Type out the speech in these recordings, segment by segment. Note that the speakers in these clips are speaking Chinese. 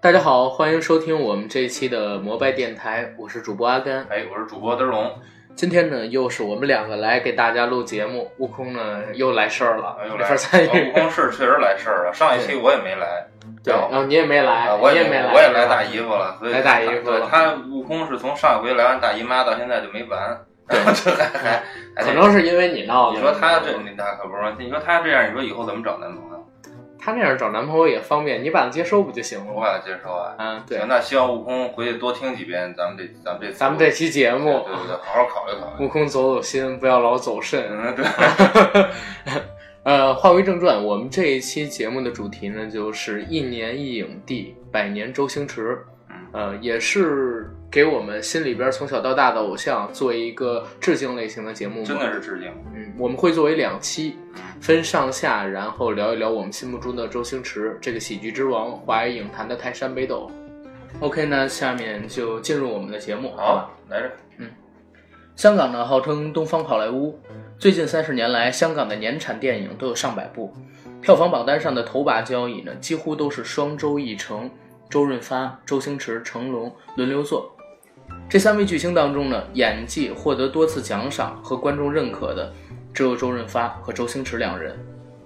大家好，欢迎收听我们这一期的摩拜电台，我是主播阿甘。哎，我是主播德龙。今天呢，又是我们两个来给大家录节目。悟空呢，又来事儿了，又没法参与。悟空是确实来事儿了，上一期我也没来。对，然后你也没来，我也没来，我也来大姨夫了。所以来大姨夫了。他悟空是从上一回来完大姨妈到现在就没完。对，这还还可能是因为你闹的。你说他这你那可不是？你说他这样，你说以后怎么找男朋友？他那样找男朋友也方便，你把他接收不就行了？我把他接收啊。嗯，对。那希望悟空回去多听几遍咱们这咱们这咱们这期节目，对对对，好好考虑考虑。悟空走走心，不要老走肾。嗯，对。呃，话归正传，我们这一期节目的主题呢，就是一年一影帝，百年周星驰。呃，也是给我们心里边从小到大的偶像做一个致敬类型的节目，真的是致敬。嗯，我们会作为两期，分上下，然后聊一聊我们心目中的周星驰这个喜剧之王，华语影坛的泰山北斗。OK，那下面就进入我们的节目，好吧？来着。嗯，香港呢号称东方好莱坞，最近三十年来，香港的年产电影都有上百部，票房榜单上的头把交椅呢，几乎都是双周一成。周润发、周星驰、成龙轮流做，这三位巨星当中呢，演技获得多次奖赏和观众认可的，只有周润发和周星驰两人。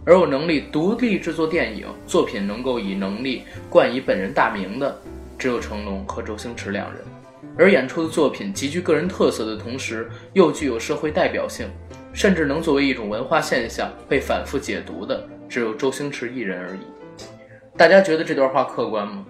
而有能力独立制作电影作品，能够以能力冠以本人大名的，只有成龙和周星驰两人。而演出的作品极具个人特色的同时，又具有社会代表性，甚至能作为一种文化现象被反复解读的，只有周星驰一人而已。大家觉得这段话客观吗？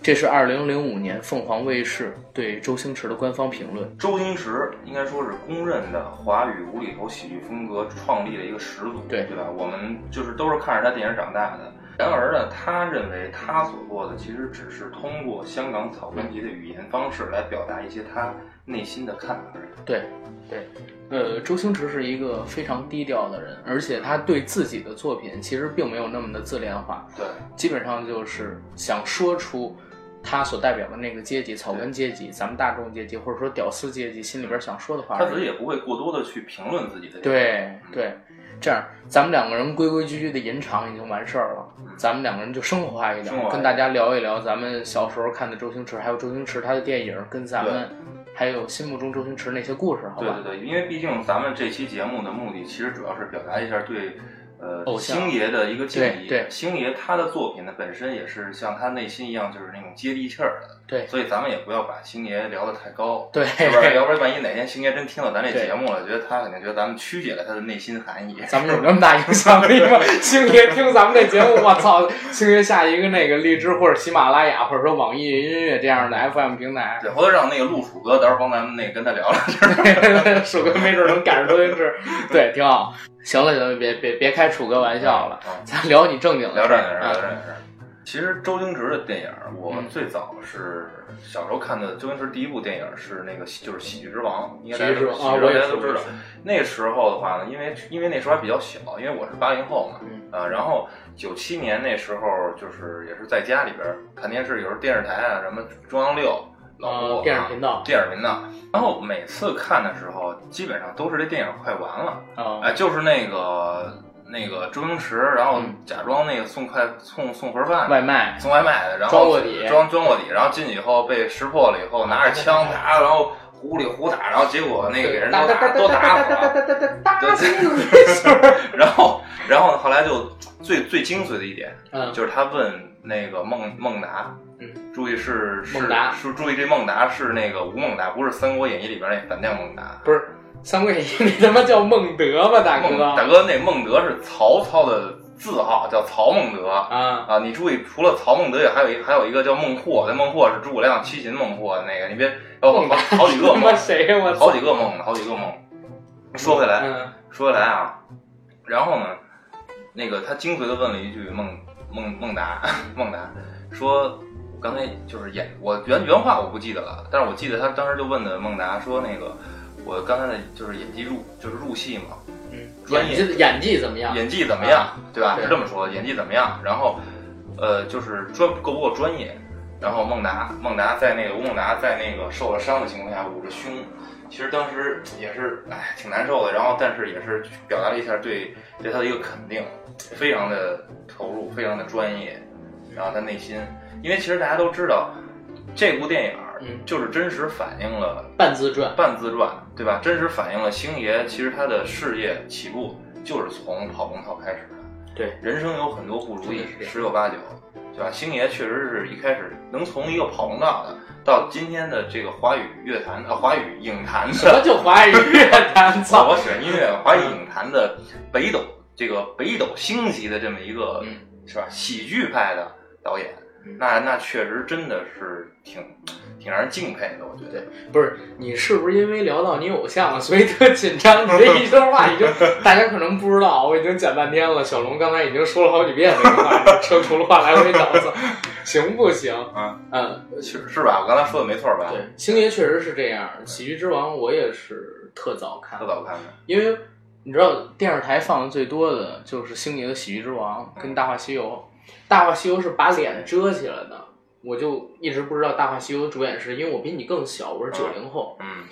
这是二零零五年凤凰卫视对周星驰的官方评论。周星驰应该说是公认的华语无厘头喜剧风格创立的一个始祖，对对吧？我们就是都是看着他电影长大的。然而呢，他认为他所做的其实只是通过香港草根级的语言方式来表达一些他内心的看法而已。对，对，呃，周星驰是一个非常低调的人，而且他对自己的作品其实并没有那么的自恋化。对，基本上就是想说出。他所代表的那个阶级，草根阶级，咱们大众阶级，或者说屌丝阶级，心里边想说的话，他自己也不会过多的去评论自己的。对对，这样咱们两个人规规矩矩的吟唱已经完事儿了，咱们两个人就生活化一点，跟大家聊一聊咱们小时候看的周星驰，还有周星驰他的电影，跟咱们还有心目中周星驰那些故事，好吧？对对对，因为毕竟咱们这期节目的目的，其实主要是表达一下对。呃，星爷的一个建议。对，星爷他的作品呢，本身也是像他内心一样，就是那种接地气儿的。对，所以咱们也不要把星爷聊得太高。对，是不是？要不然万一哪天星爷真听到咱这节目了，觉得他肯定觉得咱们曲解了他的内心含义。咱们有那么大影响力吗？星爷听咱们这节目，我操！星爷下一个那个荔枝或者喜马拉雅或者说网易云音乐这样的 FM 平台。对，回头让那个陆楚哥到时候帮咱们那个跟他聊聊。楚哥没准能赶上周星驰，对，挺好。行了行了，别别别开楚哥玩笑了，咱聊你正经的。聊正经事，聊正经事。其实周星驰的电影，我最早是小时候看的。周星驰第一部电影是那个，就是《喜剧之王》，应该大家都知道。那时候的话呢，因为因为那时候还比较小，因为我是八零后嘛，啊，然后九七年那时候就是也是在家里边看电视，有时候电视台啊什么中央六。老播电视频道，电视频道。然后每次看的时候，基本上都是这电影快完了，哎，就是那个那个周星驰，然后假装那个送快送送盒饭外卖，送外卖的，然后装卧底，装装卧底，然后进去以后被识破了以后，拿着枪打，然后糊里呼打，然后结果那个给人都打都打死了，然后然后后来就最最精髓的一点，就是他问那个孟孟达。嗯，注意是孟达，是注意这孟达是那个吴孟达，不是《三国演义》里边那反将孟达，不是《三国演义》里他妈叫孟德吧，大哥？大哥，那孟德是曹操的字号，叫曹孟德啊啊！你注意，除了曹孟德，也还有一还有一个叫孟获，那孟获是诸葛亮七擒孟获那个，你别好好几个孟，谁呀？我好几个孟，好几个孟。说回来，说回来啊，然后呢，那个他精髓的问了一句孟孟孟达 孟达说。刚才就是演我原原话我不记得了，但是我记得他当时就问的孟达说那个我刚才的就是演技入就是入戏嘛，嗯，专业演技怎么样？演技怎么样？对吧？是这么说，演技怎么样？然后呃就是专够不够专业？然后孟达孟达在那个吴孟达在那个受了伤的情况下捂着胸，其实当时也是哎挺难受的，然后但是也是表达了一下对对他的一个肯定，非常的投入，非常的专业，然后他内心，因为其实大家都知道这部电影嗯就是真实反映了半自传，半自传，对吧？真实反映了星爷其实他的事业起步就是从跑龙套开始的。对，人生有很多不如意十有八九，对吧？星爷确实是一开始能从一个跑龙套的，到今天的这个华语乐坛啊，华语影坛的什么的，叫华语乐坛？操！我喜欢音乐，华语影坛的北斗这个北斗星级的这么一个，嗯是吧？喜剧派的导演，嗯那那确实真的是挺挺让人敬佩的，我觉得。不是你是不是因为聊到你偶像了，所以特紧张？你这一段话已经 大家可能不知道，我已经讲半天了。小龙刚才已经说了好几遍这个话，车轱辘话来回倒腾，行不行？嗯嗯，是是吧？我刚才说的没错吧？对，星爷确实是这样。喜剧之王我也是特早看特，早看的。因为你知道电视台放的最多的就是星爷的《喜剧之王》跟《大话西游》，《大话西游》是把脸遮起来的，我就一直不知道《大话西游》主演是因为我比你更小，我是九零后。嗯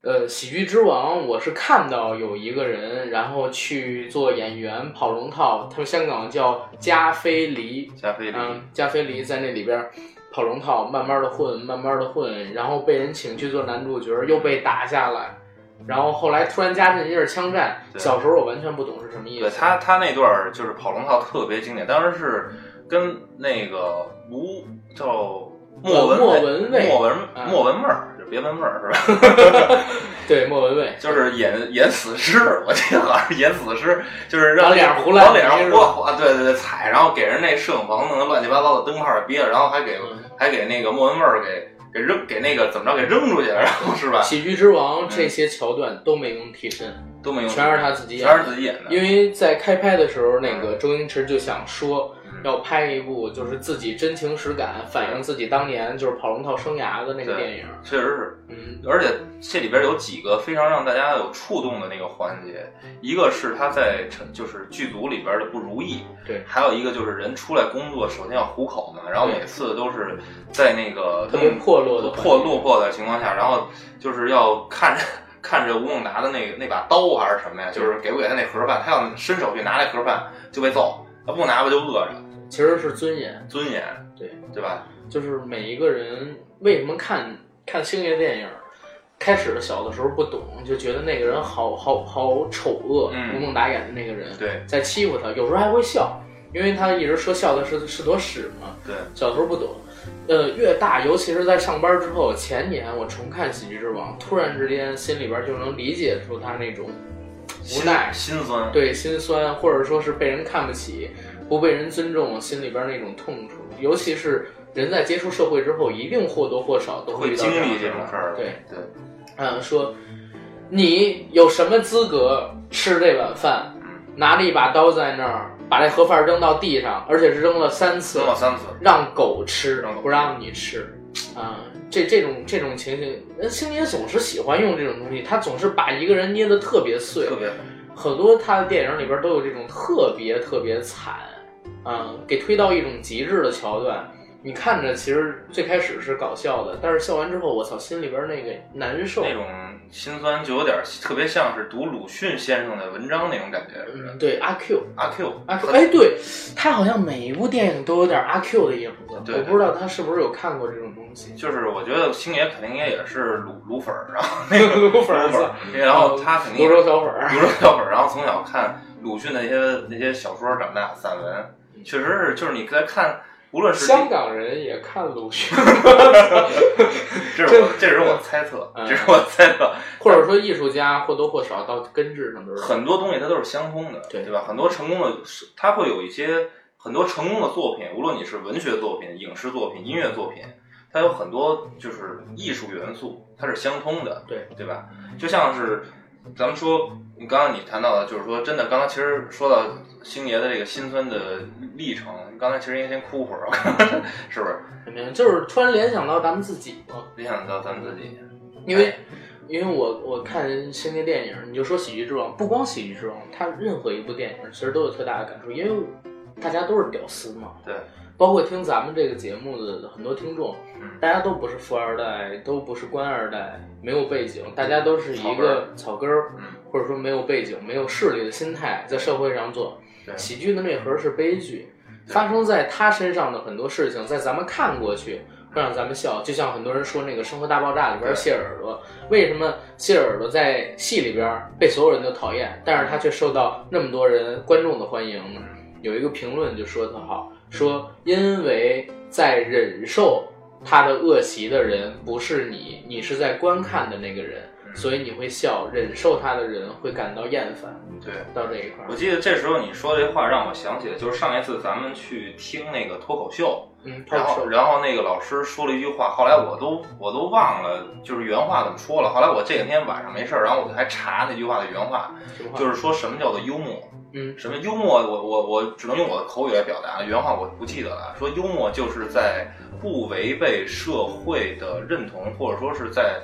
呃，《喜剧之王》我是看到有一个人，然后去做演员跑龙套，他们香港叫加菲黎，加菲里，嗯，加菲黎在那里边跑龙套，慢慢的混，慢慢的混，然后被人请去做男主角，又被打下来，然后后来突然加进一阵枪战。小时候我完全不懂是什么意思。对他他那段儿就是跑龙套特别经典，当时是跟那个吴叫莫文莫文蔚莫文嗯莫文蔚儿，就别问味儿是吧？对莫文蔚，就是演演死尸，我记得好像是演死尸，就是让往脸上胡乱往脸上是胡胡，对对对，踩，然后给人那摄影棚弄得乱七八糟的灯泡儿憋着，然后还给嗯还给那个莫文蔚儿给给扔给那个怎么着给扔出去，然后是吧？喜剧之王这些桥段都没用替身，都没用，全是他自己演全是自己演的，因为在开拍的时候，那个周星驰就想说嗯要拍一部就是自己真情实感，反映自己当年就是跑龙套生涯的那个电影。确实是。嗯，而且这里边有几个非常让大家有触动的那个环节，一个是他在成就是剧组里边的不如意，对。还有一个就是人出来工作，首先要糊口嘛，然后每次都是在那个特别破落的破落魄的情况下，然后就是要看着 看着吴孟达的那个那把刀还是什么呀，就是给不给他那盒饭，他要伸手去拿那盒饭就被揍，他不拿吧就饿着，其实是尊严，尊严，对对吧？就是每一个人为什么看看星爷电影，开始的小的时候不懂，就觉得那个人好好好丑恶，嗯吴孟达演的那个人对在欺负他，有时候还会笑，因为他一直说笑的是是坨屎嘛。对，小时候不懂，呃，越大，尤其是在上班之后，前年我重看《喜剧之王》，突然之间心里边就能理解出他那种无奈、心心酸，对心酸，或者说是被人看不起、不被人尊重，心里边那种痛楚。尤其是人在接触社会之后，一定或多或少都会经历这种事儿，对，对。嗯，说你有什么资格吃这碗饭？拿着一把刀在那儿，把这盒饭扔到地上，而且是扔了三次扔，了三次，让狗吃不让你吃。啊、这这种这种情形，那星爷总是喜欢用这种东西，他总是把一个人捏得特别碎特，别很多他的电影里边都有这种特别特别惨，啊、给推到一种极致的桥段。你看着其实最开始是搞笑的，但是笑完之后，我操，心里边那个难受。那种心酸，就有点特别像是读鲁迅先生的文章那种感觉。嗯，对，阿 Q，阿 Q，阿 Q，哎，对他好像每一部电影都有点阿 Q 的影子，对我不知道他是不是有看过这种东西。就是我觉得星爷肯定也也是鲁鲁粉儿，然后那个鲁粉儿鲁粉儿，然后他肯定泸州小粉儿，泸州小粉儿，然后从小看鲁迅的那些那些小说长大，散文，确实是就是你在看，无论是香港人也看鲁迅，这是我这是我猜测，嗯这是我猜测，或者说艺术家或多或少到根治上都是很多东西它都是相通的，对对吧？很多成功的，它会有一些很多成功的作品，无论你是文学作品、影视作品、音乐作品，它有很多就是艺术元素，它是相通的，对对吧？就像是咱们说，你刚刚你谈到的，就是说真的，刚刚其实说到星爷的这个心酸的历程，你刚才其实应该先哭会儿，是不是？怎么样？就是突然联想到咱们自己嘛，联想到咱们自己，因为因为我我看星爷电影，你就说《喜剧之王》，不光《喜剧之王》，他任何一部电影其实都有特大的感触，因为大家都是屌丝嘛。对，包括听咱们这个节目的很多听众，大家都不是富二代，都不是官二代，没有背景，大家都是一个草根儿，或者说没有背景、没有势力的心态，在社会上做喜剧的内核是悲剧，发生在他身上的很多事情，在咱们看过去会让咱们笑，就像很多人说那个《生活大爆炸》里边谢耳朵，为什么谢耳朵在戏里边被所有人都讨厌，但是他却受到那么多人观众的欢迎呢？有一个评论就说特好。说，因为在忍受他的恶习的人不是你，你是在观看的那个人，所以你会笑。忍受他的人会感到厌烦。对，到这一块儿，我记得这时候你说这话让我想起来，就是上一次咱们去听那个脱口秀，嗯，然后然后那个老师说了一句话，后来我都我都忘了，就是原话怎么说了。后来我这两天晚上没事儿，然后我就还查那句话的原话，就是说什么叫做幽默。嗯，什么幽默？我我我只能用我的口语来表达，原话我不记得了。说幽默就是在不违背社会的认同，或者说是在，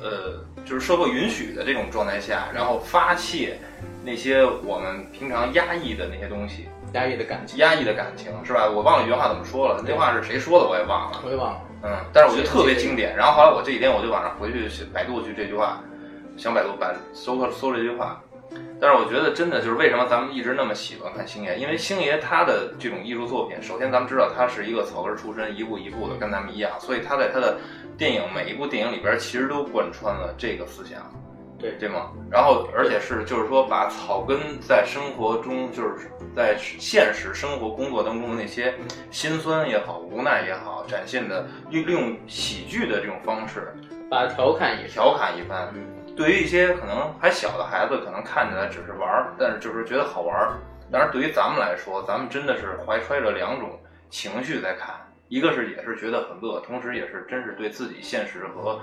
呃，就是社会允许的这种状态下，然后发泄那些我们平常压抑的那些东西，压抑的感情，压抑的感情，是吧？我忘了原话怎么说了，那话是谁说的我也忘了，我也忘了。嗯，但是我觉得特别经典。然后后来我这几天我就晚上回去百度去这句话，想百度百搜搜这句话。但是我觉得真的就是为什么咱们一直那么喜欢看星爷，因为星爷他的这种艺术作品，首先咱们知道他是一个草根出身，一步一步的跟咱们一样，所以他在他的电影每一部电影里边其实都贯穿了这个思想，对对吗？然后而且是就是说把草根在生活中就是在现实生活工作当中的那些心酸也好、无奈也好，展现的利用喜剧的这种方式，把调侃一调侃一番。对于一些可能还小的孩子，可能看起来只是玩儿，但是就是觉得好玩儿。但是对于咱们来说，咱们真的是怀揣着两种情绪在看，一个是也是觉得很乐，同时也是真是对自己现实和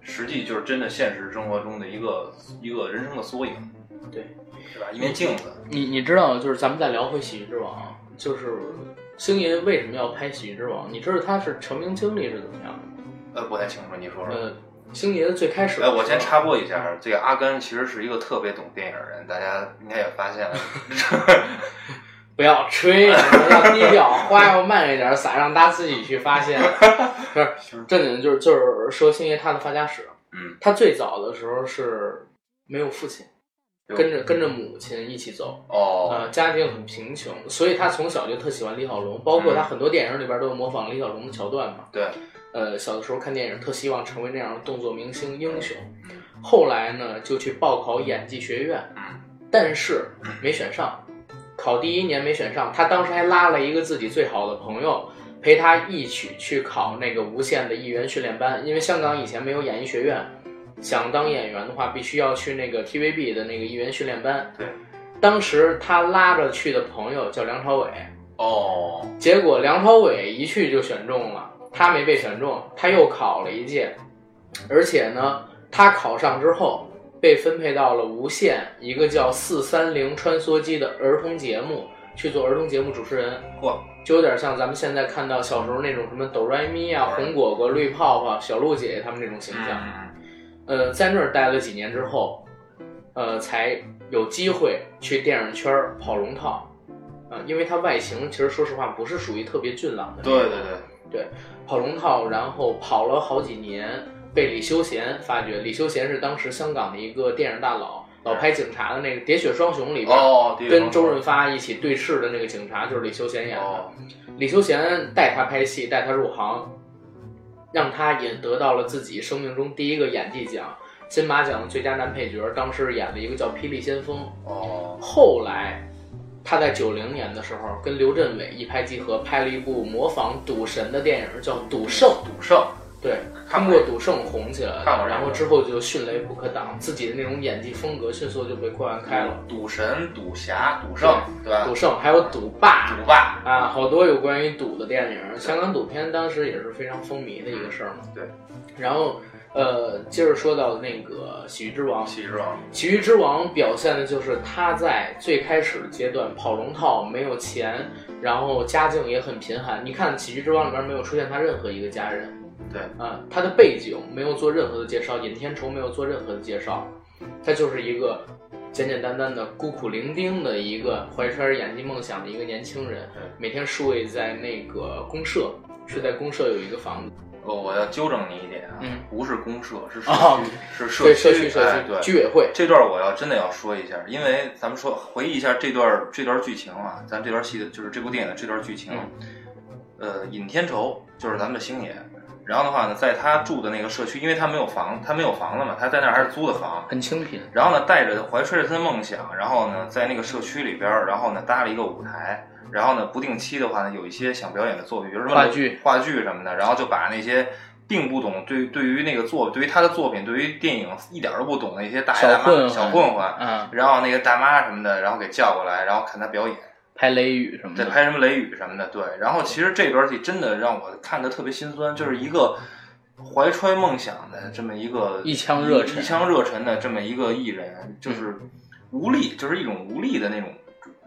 实际就是真的现实生活中的一个一个人生的缩影，对，是吧？一面镜子。你你知道，就是咱们再聊回《喜剧之王》，就是星爷为什么要拍《喜剧之王》？你知道他是成名经历是怎么样的吗？呃，不太清楚，你说说。呃。星爷最开始，哎，我先插播一下，这个阿甘其实是一个特别懂电影的人，大家应该也发现了。不要吹，要低调，花要慢一点，撒让大家自己去发现。不是 正经，就是就是说星爷他的发家史。嗯，他最早的时候是没有父亲，跟着跟着母亲一起走。哦，呃，家庭很贫穷，所以他从小就特喜欢李小龙，包括他很多电影里边都有模仿李小龙的桥段嘛。对。呃，小的时候看电影，特希望成为那样的动作明星英雄。后来呢，就去报考演技学院，但是没选上。考第一年没选上，他当时还拉了一个自己最好的朋友陪他一起去考那个无线的艺员训练班。因为香港以前没有演艺学院，想当演员的话，必须要去那个 TVB 的那个艺员训练班。对，当时他拉着去的朋友叫梁朝伟。哦，结果梁朝伟一去就选中了。他没被选中，他又考了一届，而且呢，他考上之后被分配到了无线一个叫四三零穿梭机的儿童节目去做儿童节目主持人。嚯，就有点像咱们现在看到小时候那种什么哆来咪啊、红果果、绿泡泡、小鹿姐姐他们那种形象。呃，在那儿待了几年之后，呃，才有机会去电影圈跑龙套。啊，因为他外形其实说实话不是属于特别俊朗的。对对对对。跑龙套，然后跑了好几年，被李修贤发掘。李修贤是当时香港的一个电影大佬，老拍警察的那个《喋血双雄》里边，跟周润发一起对视的那个警察就是李修贤演的。李修贤带他拍戏，带他入行，让他也得到了自己生命中第一个演技奖——金马奖最佳男配角。当时演了一个叫《霹雳先锋》。哦，后来。他在九零年的时候跟刘镇伟一拍即合，拍了一部模仿赌神的电影，叫《赌圣》。赌圣，对，通过赌圣红起来了，然后之后就迅雷不可挡，自己的那种演技风格迅速就被扩散开了。赌神、赌侠、赌圣，对吧？赌圣还有赌霸，赌霸啊，好多有关于赌的电影，香港赌片当时也是非常风靡的一个事儿嘛。对，然后。呃，接着说到那个《喜剧之王》，喜剧之王，喜剧之王表现的就是他在最开始的阶段跑龙套，没有钱，然后家境也很贫寒。你看《喜剧之王》里边没有出现他任何一个家人，对，啊，他的背景没有做任何的介绍，尹天仇没有做任何的介绍，他就是一个。简简单单的孤苦伶仃的一个怀揣着演技梦想的一个年轻人，每天守卫在那个公社，是在公社有一个房子。哦，我要纠正你一点啊，嗯，不是公社，是社区，是社区，社区，社区，对，居委会。这段我要真的要说一下，因为咱们说回忆一下这段这段剧情啊，咱这段戏的就是这部电影的这段剧情，呃，尹天仇就是咱们的星爷。然后的话呢，在他住的那个社区，因为他没有房，他没有房子嘛，他在那儿还是租的房，很清贫。然后呢，带着怀揣着他的梦想，然后呢，在那个社区里边，然后呢，搭了一个舞台，然后呢，不定期的话呢，有一些想表演的作品，比如说话剧、话剧什么的，然后就把那些并不懂对对于那个作，对于他的作品，对于电影一点都不懂的一些大爷大妈、小混混，嗯，然后那个大妈什么的，然后给叫过来，然后看他表演。拍雷雨什么的，对，拍什么雷雨什么的，对。然后其实这段戏真的让我看的特别心酸，就是一个。怀揣梦想的这么一个一腔热忱、一腔热忱的这么一个艺人，就是无力，就是一种无力的那种、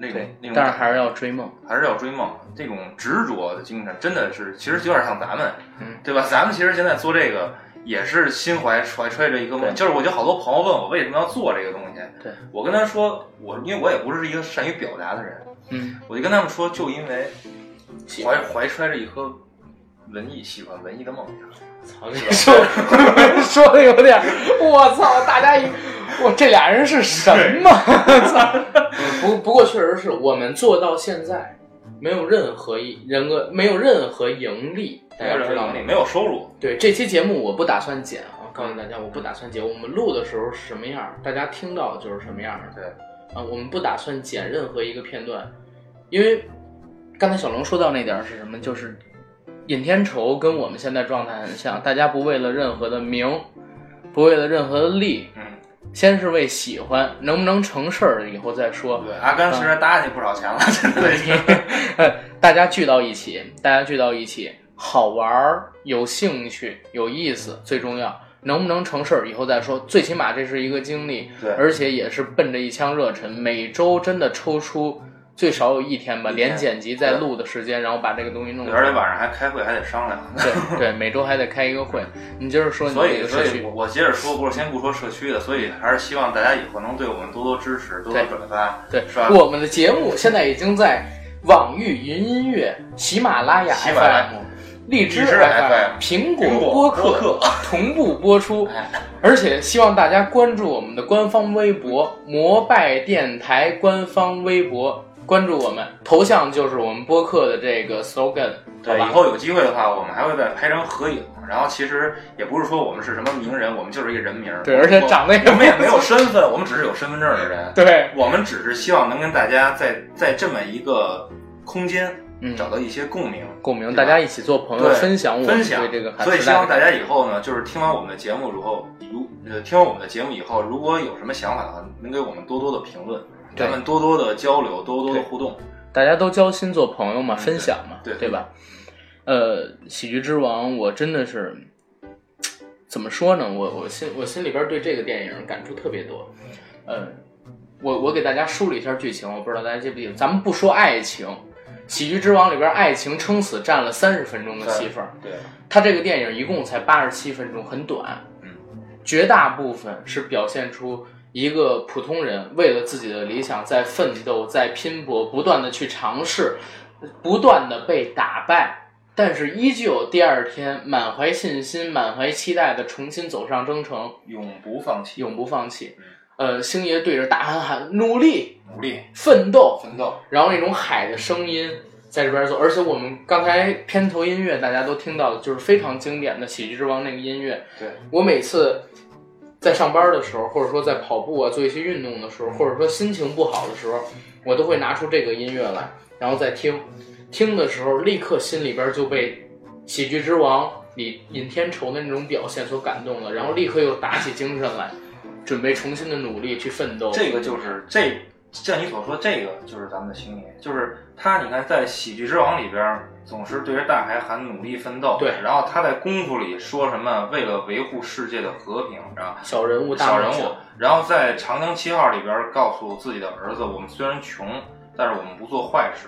那种、那种。但是还是要追梦，还是要追梦。这种执着的精神，真的是，其实有点像咱们，嗯，对吧？咱们其实现在做这个，也是心怀怀揣着一个梦。就是我觉得好多朋友问我为什么要做这个东西，对我跟他说，我因为我也不是一个善于表达的人，嗯，我就跟他们说，就因为怀怀揣着一颗文艺、喜欢文艺的梦想。操！你说 说的有点，我操！大家一，我这俩人是什么？操！不不过确实是我们做到现在，没有任何一人格，没有任何盈利，大家知道吗？没有收入。对这期节目我不打算剪啊，告诉大家我不打算剪。我们录的时候是什么样，大家听到就是什么样的。对啊，我们不打算剪任何一个片段，因为刚才小龙说到那点是什么，就是。尹天仇跟我们现在状态很像，大家不为了任何的名，不为了任何的利，嗯，先是为喜欢，能不能成事儿以后再说。对，阿甘虽然搭你不少钱了，真的。大家聚到一起，大家聚到一起，好玩儿，有兴趣，有意思，最重要。能不能成事儿以后再说，最起码这是一个经历，对，而且也是奔着一腔热忱，每周真的抽出。最少有一天吧，连剪辑再录的时间，然后把这个东西弄。而且晚上还开会，还得商量。对对，每周还得开一个会。你接着说，所以所以，我我接着说，不是先不说社区的，所以还是希望大家以后能对我们多多支持，多多转发，对，是吧？我们的节目现在已经在网易云音乐、喜马拉雅 FM、荔枝 FM、苹果播客同步播出，而且希望大家关注我们的官方微博“摩拜电台”官方微博。关注我们，头像就是我们播客的这个 slogan。对，以后有机会的话，我们还会再拍张合影。然后其实也不是说我们是什么名人，我们就是一个人名。对，而且长得也我们也没有身份，我们只是有身份证的人。对，我们只是希望能跟大家在在这么一个空间，嗯，找到一些共鸣，共鸣，大家一起做朋友，分享我分享这个。所以希望大家以后呢，就是听完我们的节目以后，如呃听完我们的节目以后，如果有什么想法的话，能给我们多多的评论。咱们多多的交流，多多的互动，大家都交心做朋友嘛，分享嘛，对对吧？呃，喜剧之王，我真的是怎么说呢？我我心我心里边对这个电影感触特别多。呃，我我给大家梳理一下剧情，我不知道大家记不记得。咱们不说爱情，喜剧之王里边爱情撑死占了三十分钟的戏份。对，他这个电影一共才八十七分钟，很短。嗯，绝大部分是表现出。一个普通人为了自己的理想在奋斗，在拼搏，不断的去尝试，不断的被打败，但是依旧第二天满怀信心、满怀期待的重新走上征程，永不放弃，永不放弃。呃，星爷对着大喊喊：“努力，努力，奋斗，奋斗。”然后那种海的声音在这边走，而且我们刚才片头音乐大家都听到的，就是非常经典的《喜剧之王》那个音乐。对我每次。在上班的时候，或者说在跑步啊，做一些运动的时候，或者说心情不好的时候，我都会拿出这个音乐来，然后再听。听的时候，立刻心里边就被《喜剧之王》里尹天仇的那种表现所感动了，然后立刻又打起精神来，准备重新的努力去奋斗。这个就是这。像你所说，这个就是咱们的星爷，就是他。你看，在《喜剧之王》里边，总是对着大海喊努力奋斗。对。然后他在功夫里说什么？为了维护世界的和平，是吧？小人物，小人物。然后在《长江七号》里边，告诉自己的儿子：我们虽然穷，但是我们不做坏事，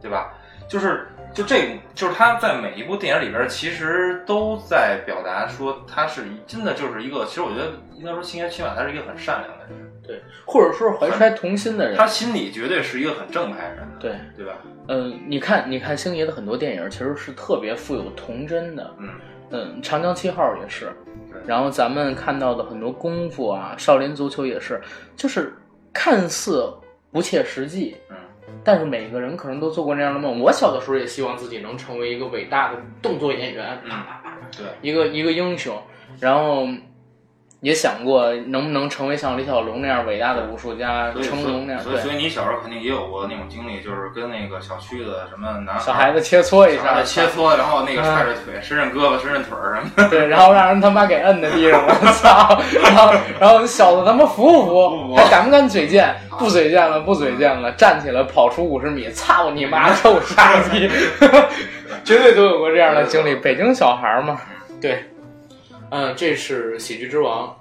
对吧？就是就这，就是他在每一部电影里边，其实都在表达说他是真的就是一个，其实我觉得应该说星爷起码他是一个很善良的人，对，或者说怀揣童心的人，他心里绝对是一个很正派的人，对对吧？嗯，你看，你看星爷的很多电影其实是特别富有童真的，嗯嗯，长江七号也是，然后咱们看到的很多功夫啊，少林足球也是，就是看似不切实际，嗯。但是每个人可能都做过那样的梦。我小的时候也希望自己能成为一个伟大的动作演员，啪啪啪，对，一个一个英雄。然后也想过能不能成为像李小龙那样伟大的武术家，成龙那样。所以，所以你小时候肯定也有过那种经历，就是跟那个小区的什么男小孩子切磋一下，切磋，然后那个踹着腿，伸伸胳膊，伸伸腿什么的。对，然后让人他妈给摁在地上，我操！然后，然后小子他妈服不服？还敢不敢嘴贱？不嘴贱了，不嘴贱了，站起来跑出五十米，操你妈臭傻逼！绝对都有过这样的经历。北京小孩嘛，对。嗯，这是喜剧之王，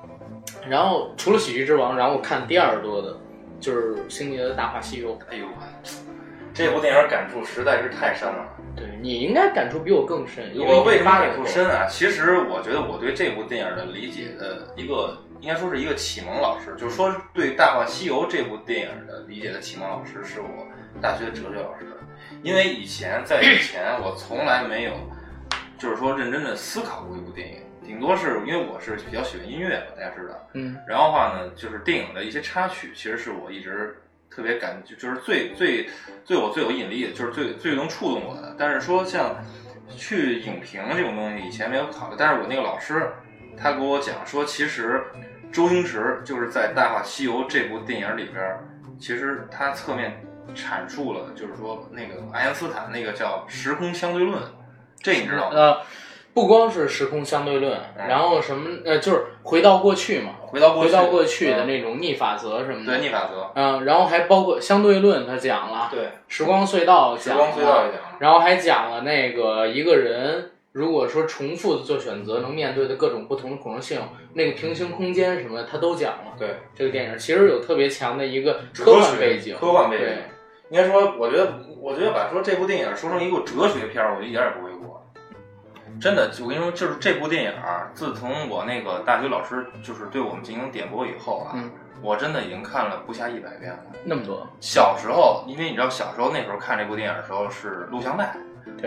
然后除了喜剧之王，然后我看第二多的，就是星爷的大话西游。哎呦，这部电影感触实在是太深了。对你应该感触比我更深。我为什么感触深啊？其实我觉得我对这部电影的理解的一个，应该说是一个启蒙老师，就是说对大话西游这部电影的理解的启蒙老师是我大学的哲学老师。因为以前在以前我从来没有，就是说认真的思考过一部电影。顶多是因为我是比较喜欢音乐嘛，大家知道，嗯，然后话呢，就是电影的一些插曲，其实是我一直特别感，就是最最最我最有引力的，就是最最能触动我的。但是说像去影评这种东西，以前没有考虑。但是我那个老师他给我讲说，其实周星驰就是在《大话西游》这部电影里边，其实他侧面阐述了，就是说那个爱因斯坦那个叫时空相对论，这你知道吗？不光是时空相对论，然后什么呃，就是回到过去嘛，回到过去。回到过去的那种逆法则什么的，对逆法则，嗯，然后还包括相对论，他讲了，对，时光隧道讲了，然后还讲了那个一个人如果说重复的做选择，能面对的各种不同的可能性，那个平行空间什么的，他都讲了。对，这个电影其实有特别强的一个科幻背景，科幻背景。应该说，我觉得，我觉得把说这部电影说成一部哲学片儿，我一点也不。真的，我跟你说，就是这部电影儿，自从我那个大学老师就是对我们进行点播以后啊，我真的已经看了不下一百遍了。那么多？小时候，因为你知道，小时候那时候看这部电影的时候是录像带，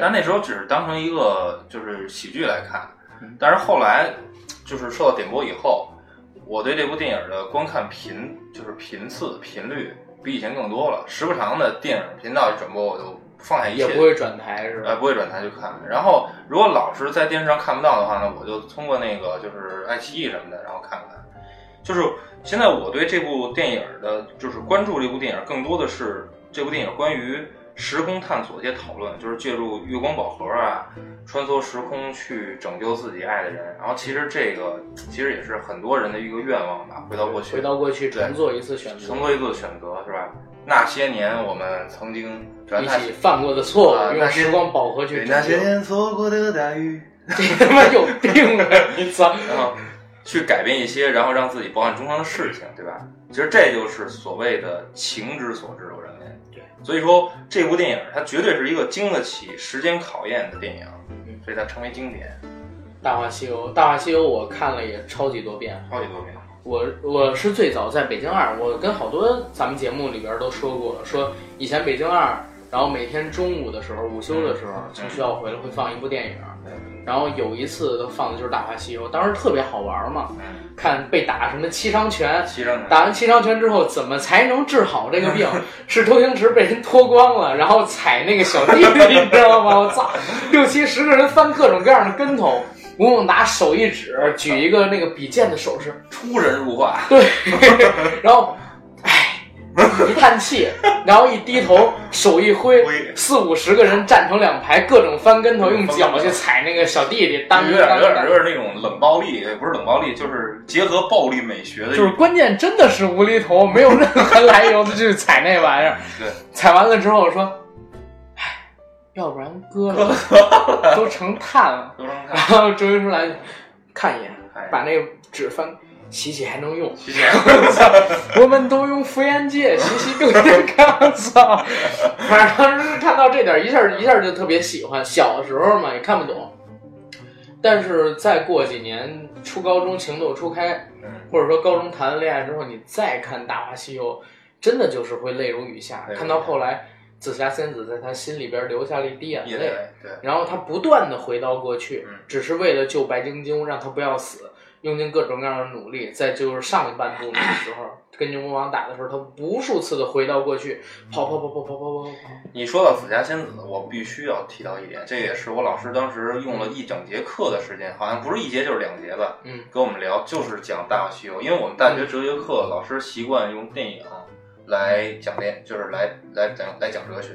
但那时候只是当成一个就是喜剧来看。但是后来，就是受到点播以后，我对这部电影的观看频就是频次频率比以前更多了。时不常的电影频道一转播，我就。放下一切，也不会转台是吧？呃，不会转台去看。然后，如果老是在电视上看不到的话呢，我就通过那个就是爱奇艺什么的，然后看看。就是现在我对这部电影的，就是关注这部电影，更多的是这部电影关于时空探索一些讨论，就是借助月光宝盒啊，穿梭时空去拯救自己爱的人。然后，其实这个其实也是很多人的一个愿望吧，回到过去，回到过去，重做一次选择，重做一次选择，是吧？那些年我们曾经一起犯过的错误，用时光宝盒去那些年错过的大雨，你他妈有病啊！你操！然后去改变一些，然后让自己抱憾终生的事情，对吧？其实这就是所谓的情之所至，我认为。对，所以说这部电影它绝对是一个经得起时间考验的电影，所以它成为经典。《大话西游》，《大话西游》我看了也超级多遍，超级多遍。我我是最早在北京二，我跟好多咱们节目里边都说过，说以前北京二，然后每天中午的时候，午休的时候从学校回来会放一部电影，然后有一次放的就是《大话西游》，当时特别好玩嘛，看被打什么七伤拳，打完七伤拳之后怎么才能治好这个病？是周星驰被人脱光了，然后踩那个小弟弟，你知道吗？我操，六七十个人翻各种各样的跟头。吴孟达手一指，举一个那个比剑的手势，出神入化。对，然后，唉，一叹气，然后一低头，手一挥，四五十个人站成两排，各种翻跟头，用脚去踩那个小弟弟。当有点有点有点那种冷暴力，不是冷暴力，就是结合暴力美学的。就是关键真的是无厘头，没有任何来由的去踩那玩意儿。对，踩完了之后说。要不然割了，都成碳了。然后周云出来看一眼，把那个纸翻，洗洗还能用。洗洗，我们都用中福烟界，习习更康。操！反正当时看到这点，一下一下就特别喜欢。小时候嘛，也看不懂。但是再过几年，初高中情窦初开，或者说高中谈了恋爱之后，你再看《大话西游》，真的就是会泪如雨下。看到后来，紫霞仙子在他心里边留下了一滴眼泪，对然后他不断的回到过去，只是为了救白晶晶，让她不要死。用尽各种各样的努力，在就是上半部那个时候跟牛魔王打的时候，他无数次的回到过去，跑跑跑跑跑跑跑跑。你说到紫霞仙子，我必须要提到一点，这也是我老师当时用了一整节课的时间，好像不是一节就是两节吧，嗯，跟我们聊就是讲《大话西游》，因为我们大学哲学课老师习惯用电影来讲练，就是来来讲来讲哲学。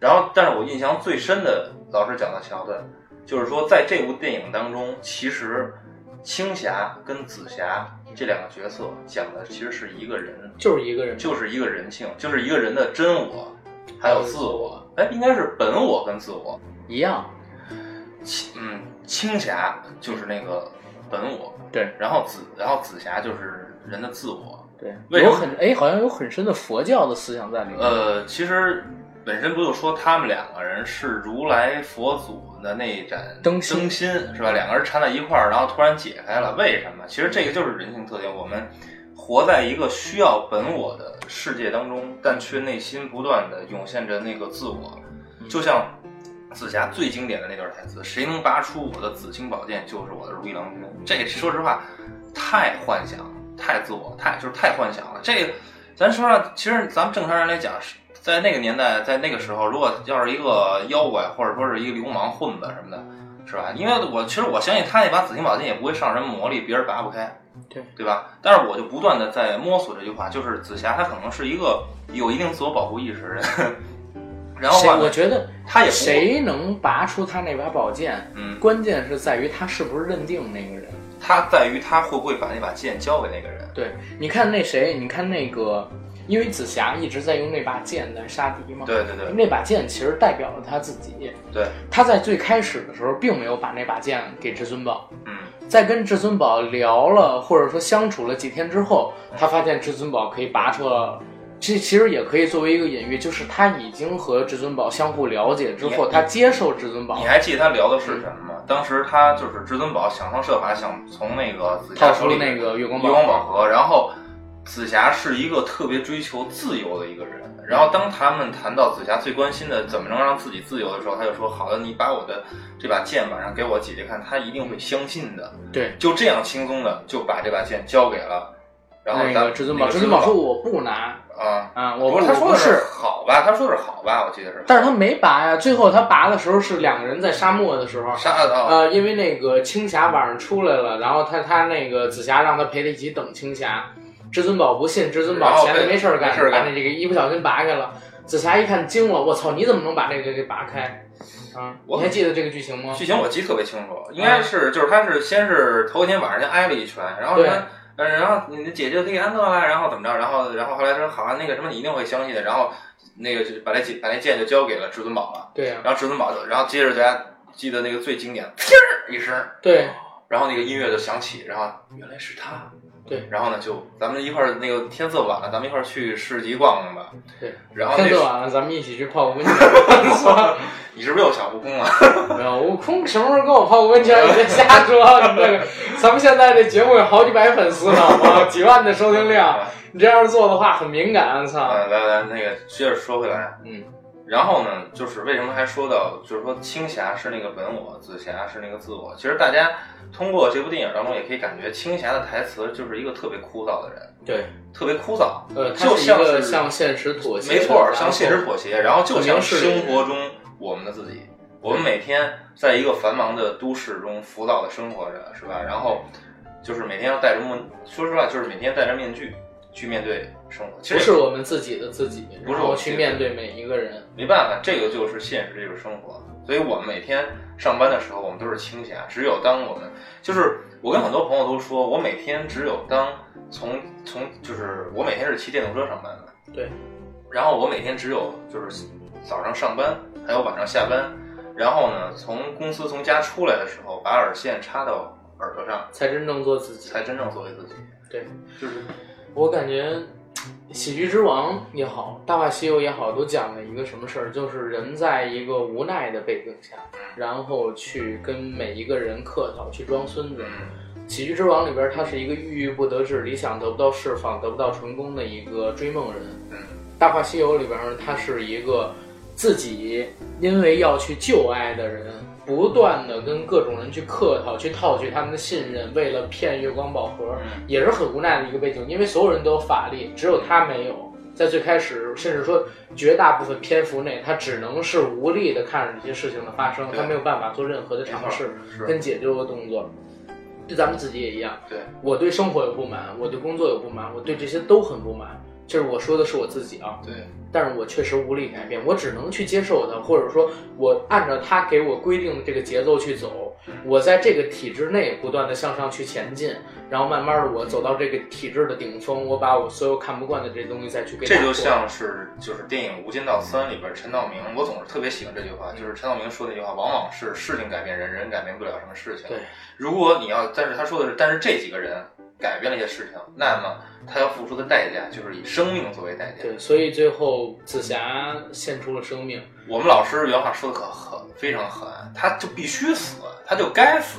然后，但是我印象最深的老师讲的桥段，就是说在这部电影当中，其实。青霞跟紫霞这两个角色讲的其实是一个人，就是一个人，就是一个人性，就是一个人的真我，还有自我。哎，应该是本我跟自我一样。青嗯，青霞就是那个本我，对。然后紫，然后紫霞就是人的自我，对。有很哎，好像有很深的佛教的思想在里面。呃，其实。本身不就说他们两个人是如来佛祖的那一盏灯芯是吧？两个人缠在一块儿，然后突然解开了，为什么？其实这个就是人性特点。我们活在一个需要本我的世界当中，但却内心不断的涌现着那个自我。就像紫霞最经典的那段台词：“谁能拔出我的紫青宝剑，就是我的如意郎君。”这说实话，太幻想，太自我，太就是太幻想了。这个，咱说说，其实咱们正常人来讲是。在那个年代，在那个时候，如果要是一个妖怪，或者说是一个流氓混子什么的，是吧？因为我其实我相信他那把紫金宝剑也不会上什么魔力，别人拔不开，对对吧？但是我就不断的在摸索这句话，就是紫霞她可能是一个有一定自我保护意识的人，然后我觉得他也谁能拔出他那把宝剑，嗯，关键是在于他是不是认定那个人，他在于他会不会把那把剑交给那个人。对，你看那谁，你看那个。因为紫霞一直在用那把剑在杀敌嘛，对对对，那把剑其实代表了他自己。对，他在最开始的时候并没有把那把剑给至尊宝。嗯，在跟至尊宝聊了或者说相处了几天之后，他发现至尊宝可以拔出了。这其实也可以作为一个隐喻，就是他已经和至尊宝相互了解之后，他接受至尊宝。你还记得他聊的是什么吗？当时他就是至尊宝想方设法想从那个紫霞手里那个月光月光宝盒，然后。紫霞是一个特别追求自由的一个人，然后当他们谈到紫霞最关心的怎么能让自己自由的时候，他就说：“好的，你把我的这把剑晚上给我姐姐看，她一定会相信的。”对，就这样轻松的就把这把剑交给了，然后那个至尊宝，至尊宝说：“我不拿啊啊！”我不他说的是好吧，他说的是好吧，我记得是，但是他没拔呀。最后他拔的时候是两个人在沙漠的时候，沙呃，因为那个青霞晚上出来了，然后他他那个紫霞让他陪他一起等青霞。至尊宝不信，至尊宝闲着没事干，把那这个一不小心拔开了。紫霞一看惊了，我操，你怎么能把这个给拔开？啊，你还记得这个剧情吗？剧情我记得特别清楚，应该是就是他是先是头一天晚上先挨了一拳，然后他，呃，然后你的姐姐给安乐了，然后怎么着？然后然后后来说好啊，那个什么你一定会相信的，然后那个就把那剑把那剑就交给了至尊宝了。对呀。然后至尊宝就，然后接着大家记得那个最经典，砰 一声。对。然后那个音乐就响起，然后原来是他。对，然后呢，就咱们一块儿那个天色晚了，咱们一块儿去市集逛逛吧。对，然后天色晚了，咱们一起去泡个温泉。你是不是又想悟空了？没有，悟空什么时候跟我泡个温泉？你别瞎说，你这个，咱们现在这节目有好几百粉丝呢，好？几万的收听量，你这样做的话很敏感，操！来来，那个接着说回来，嗯。然后呢，就是为什么还说到，就是说青霞是那个本我，紫霞是那个自我。其实大家通过这部电影当中也可以感觉，青霞的台词就是一个特别枯燥的人，对，特别枯燥，呃，就像是向现实妥协，没错，向现实妥协。然后就像生活中我们的自己，我们每天在一个繁忙的都市中浮躁的生活着，是吧？然后就是每天要戴着面，说实话，就是每天戴着面具。去面对生活，其实不是我们自己的自己，不是我去面对每一个人。没办法，这个就是现实，这就是生活。所以我们每天上班的时候，我们都是清闲。只有当我们，就是我跟很多朋友都说，我每天只有当从从就是我每天是骑电动车上班的，对。然后我每天只有就是早上上班，还有晚上下班，然后呢，从公司从家出来的时候，把耳线插到耳朵上，才真正做自己，才真正作为自己。对，就是。我感觉喜剧之王也好，大话西游也好，都讲了一个什么事儿？就是人在一个无奈的背景下，然后去跟每一个人客套，去装孙子。喜剧之王里边，他是一个郁郁不得志、理想得不到释放、得不到成功的一个追梦人。大话西游里边，他是一个自己因为要去救爱的人。不断的跟各种人去客套，去套取他们的信任，为了骗月光宝盒，也是很无奈的一个背景。因为所有人都有法力，只有他没有。在最开始，甚至说绝大部分篇幅内，他只能是无力的看着这些事情的发生，他没有办法做任何的尝试跟解救的动作。对咱们自己也一样。对我对生活有不满，我对工作有不满，我对这些都很不满。就是我说的是我自己啊，对，但是我确实无力改变，我只能去接受它，或者说，我按照他给我规定的这个节奏去走，我在这个体制内不断的向上去前进，然后慢慢的我走到这个体制的顶峰，我把我所有看不惯的这些东西再去给这就像是就是电影《无间道三》里边陈道明，我总是特别喜欢这句话，就是陈道明说那句话，往往是事情改变人，人改变不了什么事情。对，如果你要，但是他说的是，但是这几个人。改变了一些事情，那么他要付出的代价就是以生命作为代价。对，所以最后紫霞献出了生命。我们老师原话说的可狠，非常狠，他就必须死，他就该死。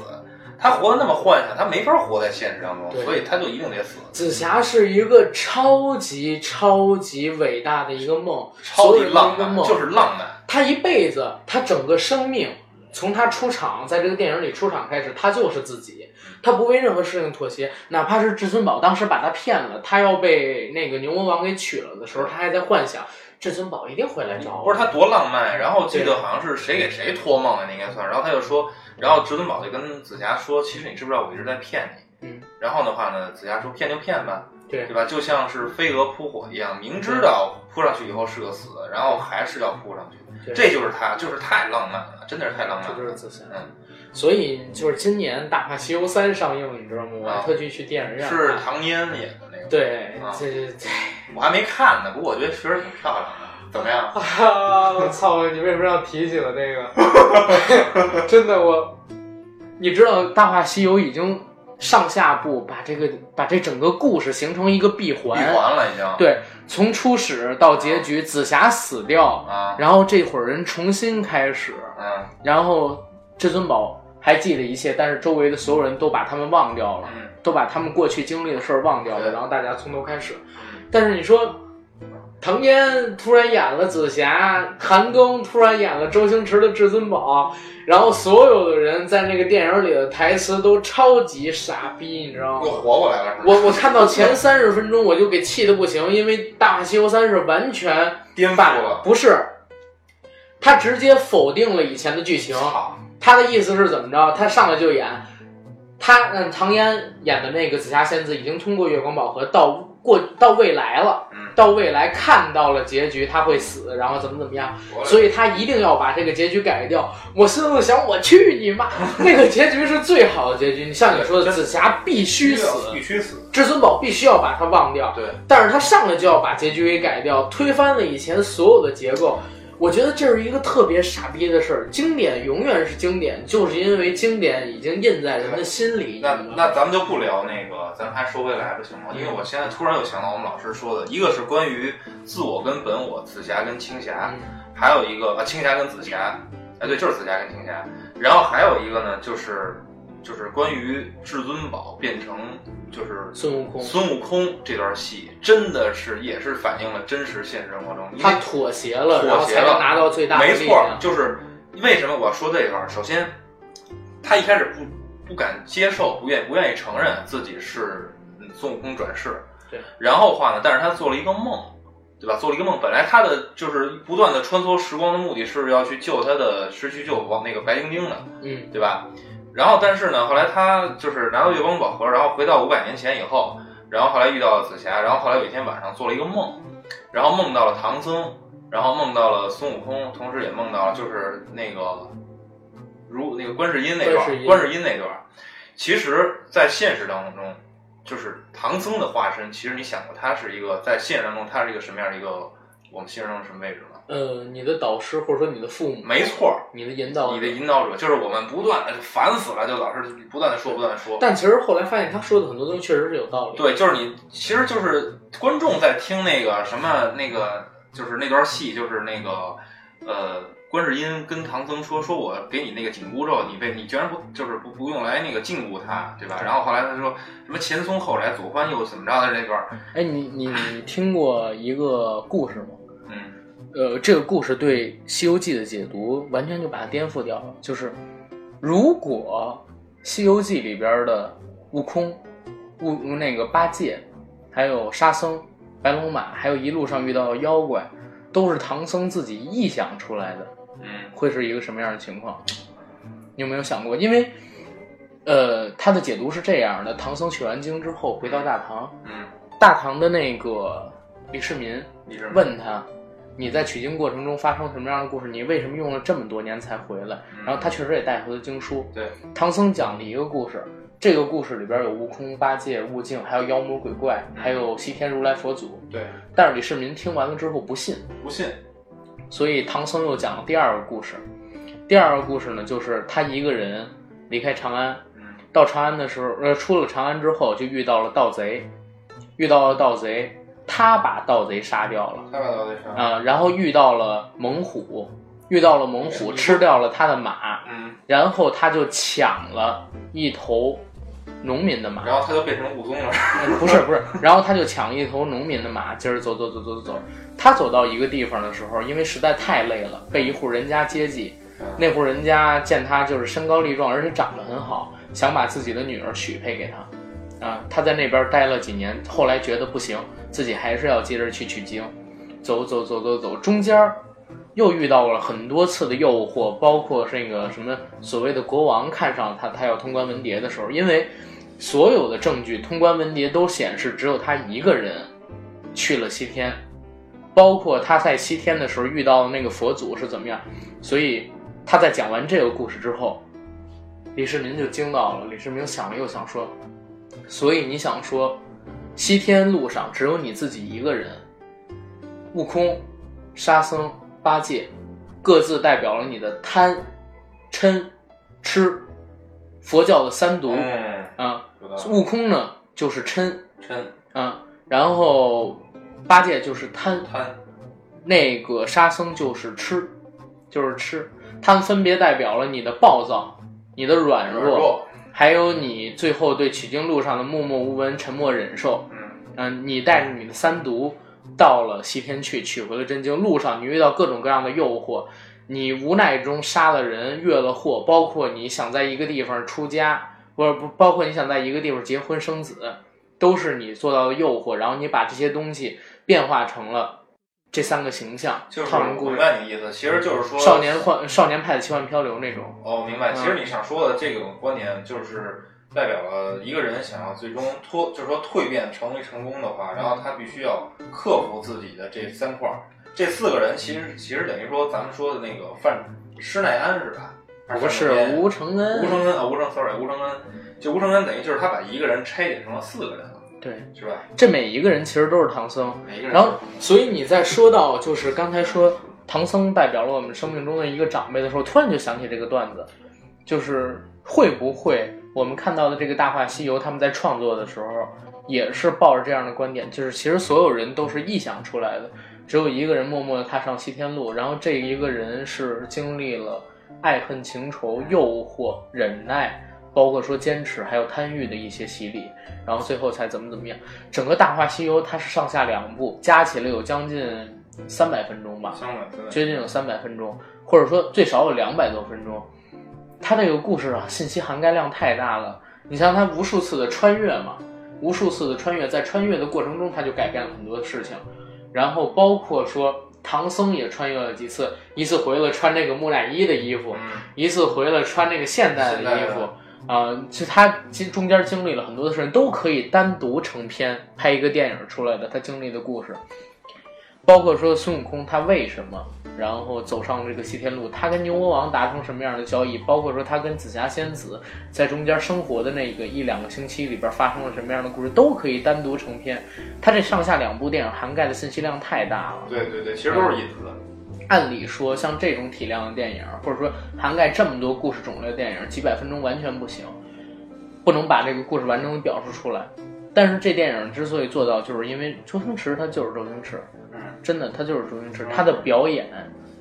他活得那么幻想，他没法活在现实当中，所以他就一定得死。紫霞是一个超级超级伟大的一个梦，超级浪漫，就是浪漫。他一辈子，他整个生命。从他出场，在这个电影里出场开始，他就是自己，他不为任何事情妥协，哪怕是至尊宝当时把他骗了，他要被那个牛魔王给娶了的时候，他还在幻想至尊宝一定会来找我。不是他多浪漫，然后记得好像是谁给谁托梦啊，那应该算。然后他就说，然后至尊宝就跟紫霞说，其实你知不知道我一直在骗你？嗯。然后的话呢，紫霞说骗就骗吧，对对吧？就像是飞蛾扑火一样，明知道扑上去以后是个死，然后还是要扑上去。这就是他，就是太浪漫了，真的是太浪漫了。这就是自信。嗯，所以就是今年《大话西游三》上映，你知道吗？我特地去电影院。是唐嫣演的那个。对，这这，我还没看呢，不过我觉得确实挺漂亮的。怎么样？我操！你为什么要提起了这个？真的，我，你知道《大话西游》已经上下部把这个把这整个故事形成一个闭环，闭环了已经。对。从初始到结局，紫霞死掉，然后这伙人重新开始，然后至尊宝还记得一切，但是周围的所有人都把他们忘掉了，都把他们过去经历的事儿忘掉了，然后大家从头开始。但是你说。唐嫣突然演了紫霞，韩庚突然演了周星驰的至尊宝，然后所有的人在那个电影里的台词都超级傻逼，你知道吗？又活过来了。我我看到前三十分钟我就给气的不行，因为《大话西游三》是完全颠覆了，不是，他直接否定了以前的剧情。他的意思是怎么着？他上来就演，他嗯，唐嫣演的那个紫霞仙子已经通过月光宝盒到。过到未来了，到未来看到了结局，他会死，然后怎么怎么样，所以他一定要把这个结局改掉。我心里想，我去你妈！那个结局是最好的结局。你像你说的，紫霞必须死，必须死，至尊宝必须要把他忘掉。对，但是他上来就要把结局给改掉，推翻了以前所有的结构。我觉得这是一个特别傻逼的事儿。经典永远是经典，就是因为经典已经印在人的心里。那那咱们就不聊那个，咱还说回来不行吗？因为我现在突然又想到我们老师说的，一个是关于自我跟本我，紫霞跟青霞，还有一个啊青霞跟紫霞，哎对，就是紫霞跟青霞。然后还有一个呢，就是。就是关于至尊宝变成就是孙悟空，孙悟空这段戏真的是也是反映了真实现实生活中，他妥协了，妥协了，拿到最大的没错，就是为什么我要说这段？首先，他一开始不不敢接受，不愿不愿意承认自己是孙悟空转世，对。然后话呢，但是他做了一个梦，对吧？做了一个梦，本来他的就是不断的穿梭时光的目的是要去救他的，是去救王那个白晶晶的，嗯，对吧？然后，但是呢，后来他就是拿到月光宝盒，然后回到五百年前以后，然后后来遇到了紫霞，然后后来有一天晚上做了一个梦，然后梦到了唐僧，然后梦到了孙悟空，同时也梦到了就是那个如那个观世音那段，观世音那段。其实，在现实当中，就是唐僧的化身。其实你想过，他是一个在现实当中，他是一个什么样的一个我们新生什么位置呢？呃，你的导师或者说你的父母，没错，你的引导，你的引导者就是我们不断的烦死了，就老是不断的说，不断的说。但其实后来发现他说的很多东西确实是有道理。对，就是你，其实就是观众在听那个什么那个，就是那段戏，就是那个呃。观世音跟唐僧说：“说我给你那个紧箍咒，你被你居然不就是不不用来那个禁锢他，对吧？然后后来他说什么前松后来左欢右怎么着的那段？哎，你你听过一个故事吗？嗯，呃，这个故事对《西游记》的解读完全就把它颠覆掉了。就是如果《西游记》里边的悟空、悟那个八戒，还有沙僧、白龙马，还有一路上遇到的妖怪，都是唐僧自己臆想出来的。”嗯，会是一个什么样的情况？你有没有想过？因为，呃，他的解读是这样的：唐僧取完经之后回到大唐，嗯，大唐的那个李世民问他，你在取经过程中发生什么样的故事？你为什么用了这么多年才回来？然后他确实也带回了经书。对，唐僧讲了一个故事，这个故事里边有悟空、八戒、悟净，还有妖魔鬼怪，还有西天如来佛祖。对，但是李世民听完了之后不信，不信。所以唐僧又讲了第二个故事，第二个故事呢，就是他一个人离开长安，到长安的时候，呃，出了长安之后就遇到了盗贼，遇到了盗贼，他把盗贼杀掉了，他把盗贼杀啊，然后遇到了猛虎，遇到了猛虎吃掉了他的马，嗯，然后他就抢了一头。农民的马，然后他就变成武松了。不是不是，然后他就抢一头农民的马，接着走走走走走走。他走到一个地方的时候，因为实在太累了，被一户人家接济。那户人家见他就是身高力壮，而且长得很好，想把自己的女儿许配给他。啊，他在那边待了几年，后来觉得不行，自己还是要接着去取经。走走走走走，中间又遇到了很多次的诱惑，包括那个什么所谓的国王看上他，他要通关文牒的时候，因为。所有的证据，通关文牒都显示只有他一个人去了西天，包括他在西天的时候遇到的那个佛祖是怎么样。所以他在讲完这个故事之后，李世民就惊到了。李世民想了又想说：“所以你想说，西天路上只有你自己一个人？悟空、沙僧、八戒，各自代表了你的贪、嗔、痴，佛教的三毒。啊。”悟空呢，就是嗔。嗔。啊，然后八戒就是贪。贪，那个沙僧就是痴，就是痴，他们分别代表了你的暴躁、你的软弱，还有你最后对取经路上的默默无闻、沉默忍受。嗯嗯，你带着你的三毒到了西天去，取回了真经。路上你遇到各种各样的诱惑，你无奈中杀了人，越了祸，包括你想在一个地方出家。不不，包括你想在一个地方结婚生子，都是你做到的诱惑。然后你把这些东西变化成了这三个形象，就是明白你意思，其实就是说少年幻少年派的奇幻漂流那种。哦，明白。其实你想说的这个观点，就是代表了一个人想要最终脱，就是说蜕变成为成功的话，然后他必须要克服自己的这三块儿。这四个人其实其实等于说咱们说的那个范施耐庵是吧？不是吴承恩，吴承恩啊，吴承，sorry，吴承恩，就吴承恩等于就是他把一个人拆解成了四个人了，对，是吧？这每一个人其实都是唐僧，每一个人。然后，所以你在说到就是刚才说唐僧代表了我们生命中的一个长辈的时候，突然就想起这个段子，就是会不会我们看到的这个《大话西游》，他们在创作的时候也是抱着这样的观点，就是其实所有人都是臆想出来的，只有一个人默默的踏上西天路，然后这一个人是经历了。爱恨情仇、诱惑、忍耐，包括说坚持，还有贪欲的一些洗礼，然后最后才怎么怎么样。整个《大话西游》它是上下两部，加起来有将近三百分钟吧，接近有三百分钟，或者说最少有两百多分钟。它这个故事啊，信息涵盖量太大了。你像它无数次的穿越嘛，无数次的穿越，在穿越的过程中，它就改变了很多的事情，然后包括说。唐僧也穿越了几次，一次回了穿这个木乃伊的衣服，一次回了穿这个现代的衣服，啊，其实他其实中间经历了很多的事情，都可以单独成片拍一个电影出来的。他经历的故事，包括说孙悟空他为什么。然后走上这个西天路，他跟牛魔王达成什么样的交易？包括说他跟紫霞仙子在中间生活的那个一两个星期里边发生了什么样的故事，都可以单独成片。他这上下两部电影涵盖的信息量太大了。对对对，其实都是引子。按理说，像这种体量的电影，或者说涵盖这么多故事种类的电影，几百分钟完全不行，不能把这个故事完整的表述出来。但是这电影之所以做到，就是因为周星驰他就是周星驰。真的，他就是周星驰，他的表演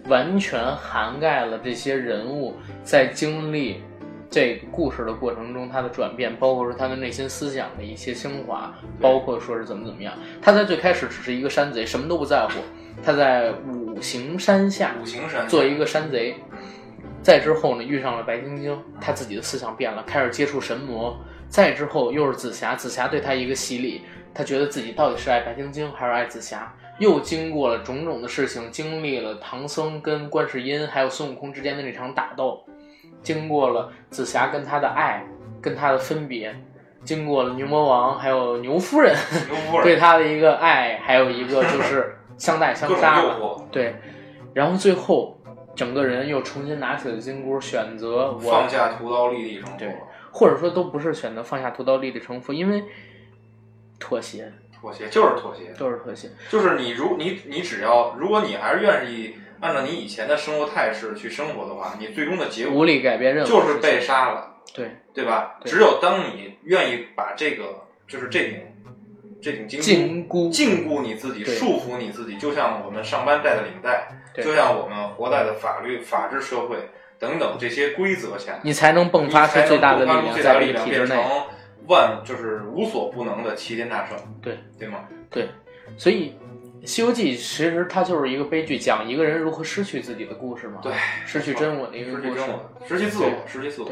完全涵盖了这些人物在经历这个故事的过程中他的转变，包括说他的内心思想的一些升华，包括说是怎么怎么样。他在最开始只是一个山贼，什么都不在乎。他在五行山下，五行山做一个山贼。再之后呢，遇上了白晶晶，他自己的思想变了，开始接触神魔。再之后又是紫霞，紫霞对他一个洗礼，他觉得自己到底是爱白晶晶还是爱紫霞。又经过了种种的事情，经历了唐僧跟观世音还有孙悟空之间的那场打斗，经过了紫霞跟他的爱跟他的分别，经过了牛魔王还有牛夫人对他的一个爱，还有一个就是 相带相杀了，对，然后最后整个人又重新拿起了金箍，选择放下屠刀立地成佛，对，或者说都不是选择放下屠刀立地成佛，因为妥协。妥协就是妥协，就是妥协。就是你如你你只要，如果你还是愿意按照你以前的生活态势去生活的话，你最终的结果无力改变任何，就是被杀了。对对吧？只有当你愿意把这个，就是这顶这种禁锢禁锢你自己，束缚你自己，就像我们上班戴的领带，就像我们活在的法律、法治社会等等这些规则下，你才能迸发出最大的力量，在力量变成。万就是无所不能的齐天大圣，对对吗？对，所以《西游记》其实它就是一个悲剧，讲一个人如何失去自己的故事嘛。对，失去真我的一个故事，失去自我，失去自我。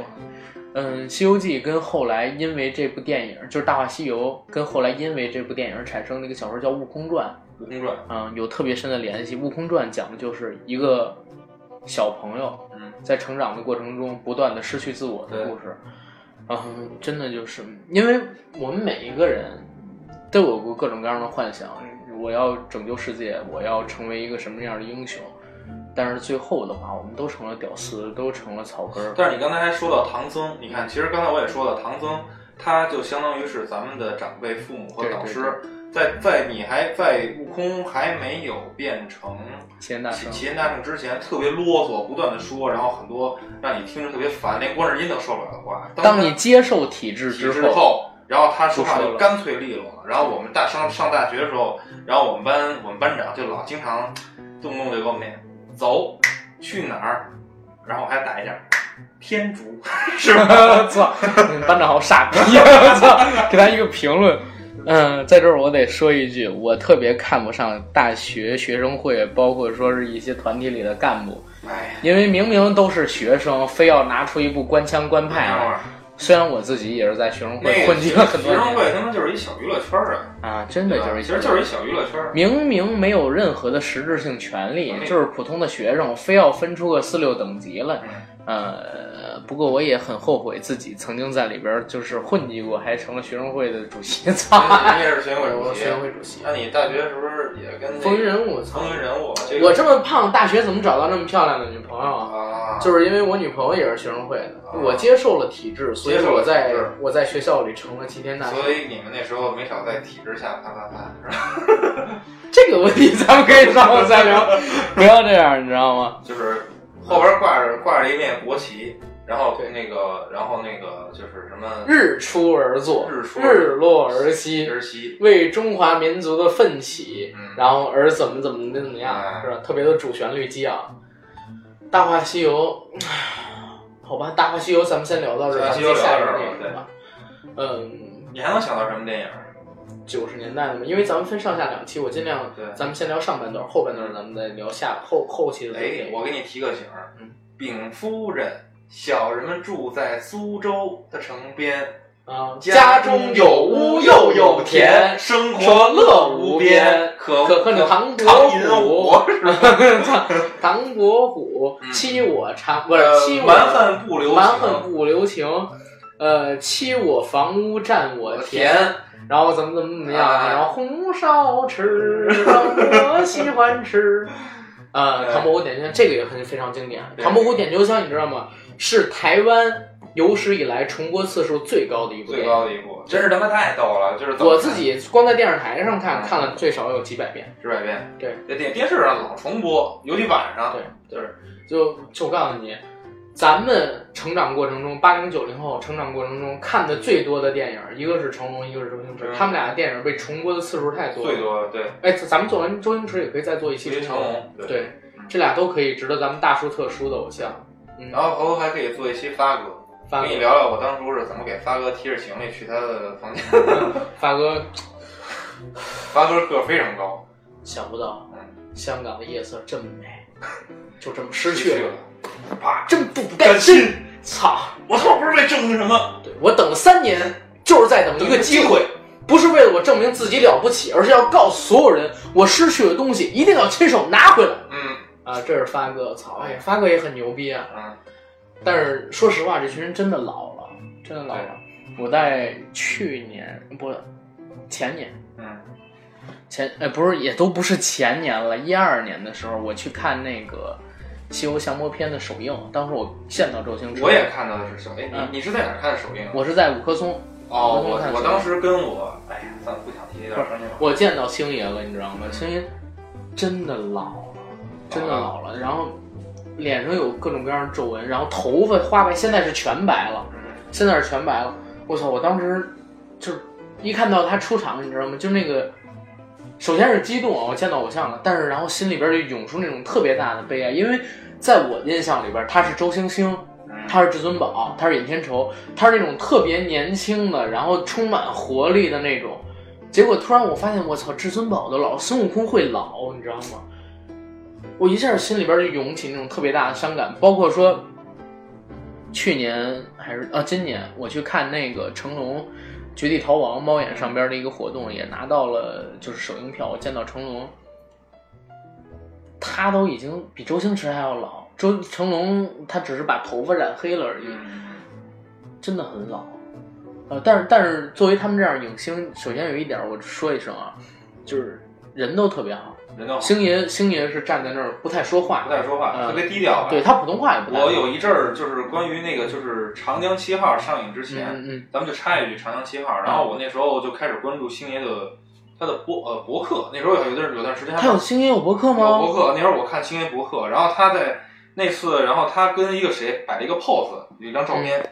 嗯，《西游记》跟后来因为这部电影，就是《大话西游》，跟后来因为这部电影产生的一个小说叫《悟空传》。悟空传，嗯，有特别深的联系。《悟空传》讲的就是一个小朋友，嗯，在成长的过程中不断的失去自我的故事。嗯，真的就是因为我们每一个人都有过各种各样的幻想，我要拯救世界，我要成为一个什么样的英雄，但是最后的话，我们都成了屌丝，都成了草根。但是你刚才还说到唐僧，你看，其实刚才我也说了，唐僧他就相当于是咱们的长辈、父母和导师。在在你还在悟空还没有变成齐天大圣齐天大圣之前，特别啰嗦，不断的说，然后很多让你听着特别烦，连观世音都受不了的话。当你接受体制之后，然后他说话就干脆利落了。然后我们大上上大学的时候，然后我们班我们班长就老经常动不动就给我们走去哪儿，然后我还打一下天竺，是吧？我操，班长好傻逼！我操，给他一个评论。嗯，在这儿我得说一句，我特别看不上大学学生会，包括说是一些团体里的干部，因为明明都是学生，非要拿出一部官腔官派来。虽然我自己也是在学生会混迹了很多年，学生会他妈就是一小娱乐圈啊！啊，真的就是，其实就是一小娱乐圈。明明没有任何的实质性权利，就是普通的学生，非要分出个四六等级来，呃。不过我也很后悔自己曾经在里边就是混迹过，还成了学生会的主席。操！你也是学生会主席？学生会主席。那你大学是不是也跟风云人物？风云人物。我这么胖，大学怎么找到那么漂亮的女朋友啊？就是因为我女朋友也是学生会的，我接受了体制，所以我在我在学校里成了齐天大圣。所以你们那时候没少在体制下啪啪啪，是吧？这个问题咱们可以稍后再聊，不要这样，你知道吗？就是后边挂着挂着一面国旗。然后那个，然后那个就是什么？日出而作，日出日落而息，而息，为中华民族的奋起，然后而怎么怎么的怎么样，是吧？特别的主旋律激昂。大话西游，好吧，大话西游咱们先聊到这，咱们下一个电影吧。嗯，你还能想到什么电影？九十年代的嘛，因为咱们分上下两期，我尽量，咱们先聊上半段，后半段咱们再聊下后后期的作品。我给你提个醒儿，嗯禀夫人。小人们住在苏州的城边，啊，家中有屋又有田，生活乐无边。可可恨唐伯虎，唐伯虎欺我长，不是欺我蛮横不留蛮横不留情。呃，欺我房屋占我田，然后怎么怎么怎么样，然后红烧翅我喜欢吃。呃，唐伯虎点秋香这个也很非常经典。唐伯虎点秋香你知道吗？是台湾有史以来重播次数最高的一部。最高的一部，真是他妈太逗了！就是我自己光在电视台上看，看了最少有几百遍。几百遍。对，在电电视上老重播，尤其晚上。对，就是就就告诉你。咱们成长过程中，八零九零后成长过程中看的最多的电影，一个是成龙，一个是周星驰。他们俩的电影被重播的次数太多。最多对。哎，咱们做完周星驰，也可以再做一期成龙。对，这俩都可以值得咱们大书特书的偶像。然后回头还可以做一期发哥，跟你聊聊我当初是怎么给发哥提着行李去他的房间。发哥，发哥个非常高，想不到，香港的夜色这么美，就这么失去了。啊！真不甘心！操！我他妈不是为证明什么？对我等了三年，就是在等一个机会，不是为了我证明自己了不起，而是要告诉所有人，我失去的东西一定要亲手拿回来。嗯啊，这是发哥，操！哎呀，发哥也很牛逼啊。嗯。但是说实话，这群人真的老了，真的老了。我在去年不，前年，嗯，前哎不是也都不是前年了，一二年的时候我去看那个。《西游降魔篇》的首映，当时我见到周星驰，我也看到的是首映。你你是在哪看的首映？我是在五棵松。哦，我我当时跟我，哎呀，算了，不想提这段儿。我见到星爷了，你知道吗？星爷真的老了，真的老了。然后脸上有各种各样的皱纹，然后头发花白，现在是全白了。现在是全白了。我操！我当时就是一看到他出场，你知道吗？就那个。首先是激动啊，我见到偶像了，但是然后心里边就涌出那种特别大的悲哀，因为在我印象里边他是周星星，他是至尊宝，他是尹天仇，他是那种特别年轻的，然后充满活力的那种。结果突然我发现，我操，至尊宝都老，孙悟空会老，你知道吗？我一下心里边就涌起那种特别大的伤感。包括说，去年还是啊今年我去看那个成龙。绝地逃亡猫眼上边的一个活动也拿到了，就是首映票。我见到成龙，他都已经比周星驰还要老。周成龙他只是把头发染黑了而已，真的很老。呃，但是但是作为他们这样影星，首先有一点我说一声啊，就是人都特别好。星爷，星爷是站在那儿不太说话，不太说话，特别低调。对他普通话也不。我有一阵儿就是关于那个，就是《长江七号》上映之前，嗯咱们就插一句《长江七号》，然后我那时候就开始关注星爷的他的博呃博客。那时候有段有段时间，他有星爷有博客吗？有博客。那时候我看星爷博客，然后他在那次，然后他跟一个谁摆了一个 pose，有一张照片，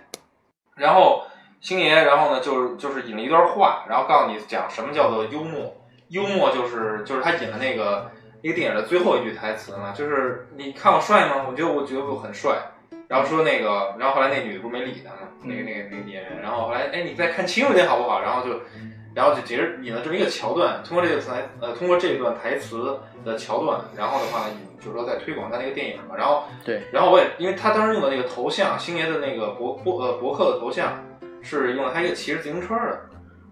然后星爷，然后呢就是就是引了一段话，然后告诉你讲什么叫做幽默。幽默就是就是他演的那个那个电影的最后一句台词嘛，就是你看我帅吗？我觉得我觉得我很帅。然后说那个，然后后来那女的不是没理他吗？那个那个那个演员。然后后来哎，你再看清楚点好不好？然后就然后就接着引了这么一个桥段，通过这个台呃通过这段台词的桥段，然后的话呢就是说在推广他那个电影嘛。然后对，然后我也因为他当时用的那个头像，星爷的那个博博呃博客的头像是用了他一个骑着自行车的。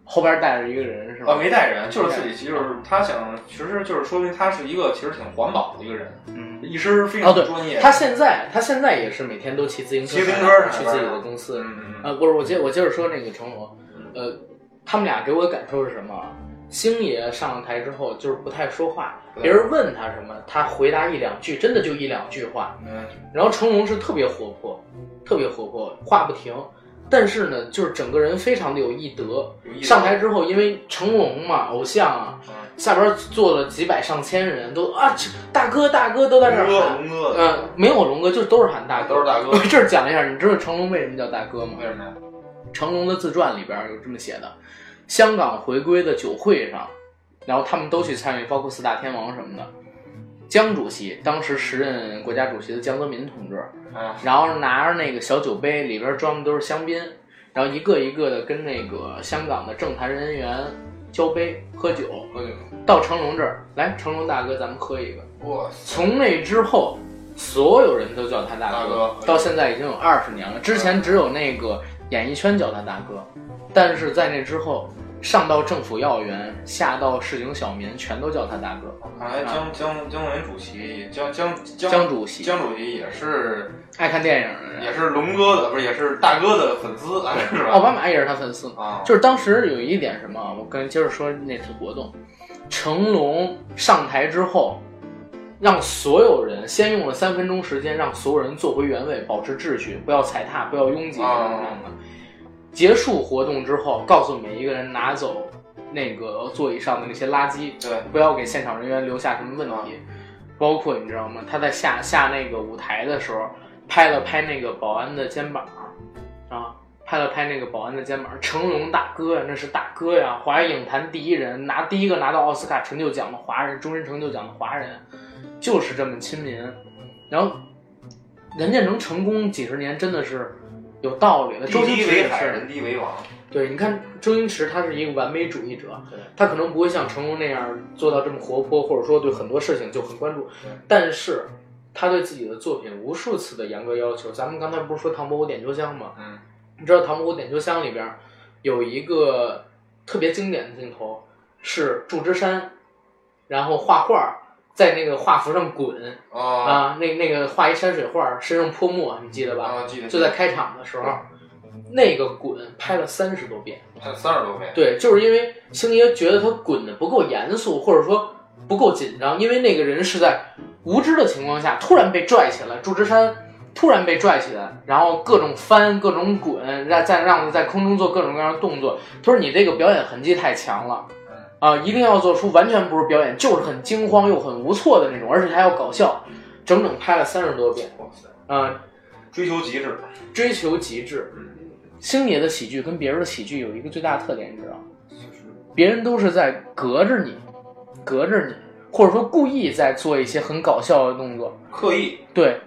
后边带着一个人是吧？啊，没带人，就是自己，就是他想，其实就是说明他是一个其实挺环保的一个人，嗯，一身非常专业。他现在他现在也是每天都骑自行车，骑自行车去自己的公司。嗯呃，不是，我接我接着说那个成龙，呃，他们俩给我的感受是什么？星爷上了台之后就是不太说话，别人问他什么，他回答一两句，真的就一两句话。嗯，然后成龙是特别活泼，特别活泼，话不停。但是呢，就是整个人非常的有艺德。上台之后，因为成龙嘛，偶像啊，下边坐了几百上千人，都啊，大哥大哥都在这儿喊。龙哥，嗯，没有龙哥，就是都是喊大哥，都是大哥。这儿讲一下，你知道成龙为什么叫大哥吗？为什么呀？成龙的自传里边有这么写的：香港回归的酒会上，然后他们都去参与，包括四大天王什么的。江主席当时时任国家主席的江泽民同志。然后拿着那个小酒杯，里边装的都是香槟，然后一个一个的跟那个香港的政坛人员交杯喝酒。喝酒。到成龙这儿来，成龙大哥，咱们喝一个。哇！从那之后，所有人都叫他大哥。到现在已经有二十年了。之前只有那个演艺圈叫他大哥，但是在那之后，上到政府要员，下到市井小民，全都叫他大哥。看来江江江泽民主席江江江主席江主席也是爱看电影的，也是龙哥的，不是也是大哥的粉丝，是吧？奥巴马也是他粉丝啊。就是当时有一点什么，我跟接着说那次活动，成龙上台之后。让所有人先用了三分钟时间，让所有人坐回原位，保持秩序，不要踩踏，不要拥挤，这样的。结束活动之后，告诉每一个人拿走那个座椅上的那些垃圾，对，不要给现场人员留下什么问题。包括你知道吗？他在下下那个舞台的时候，拍了拍那个保安的肩膀，啊，拍了拍那个保安的肩膀。成龙大哥呀，那是大哥呀，华语影坛第一人，拿第一个拿到奥斯卡成就奖的华人，终身成就奖的华人。就是这么亲民，然后人家能成功几十年，真的是有道理的。周星驰也是，人低为王。对，你看周星驰，他是一个完美主义者，他可能不会像成龙那样做到这么活泼，或者说对很多事情就很关注。但是他对自己的作品无数次的严格要求。咱们刚才不是说《唐伯虎点秋香》吗？嗯，你知道《唐伯虎点秋香》里边有一个特别经典的镜头，是祝枝山，然后画画。在那个画幅上滚啊，那那个画一山水画，身上泼墨，你记得吧？啊，记得。就在开场的时候，那个滚拍了三十多遍，拍三十多遍。对，就是因为星爷觉得他滚的不够严肃，或者说不够紧张，因为那个人是在无知的情况下突然被拽起来，祝枝山突然被拽起来，然后各种翻，各种滚，让再让在空中做各种各样的动作。他说：“你这个表演痕迹太强了。”啊，一定要做出完全不是表演，就是很惊慌又很无措的那种，而且还要搞笑，整整拍了三十多遍。哇塞！啊，追求极致，追求极致。星爷的喜剧跟别人的喜剧有一个最大的特点，你知道？别人都是在隔着你，隔着你，或者说故意在做一些很搞笑的动作，刻意。对。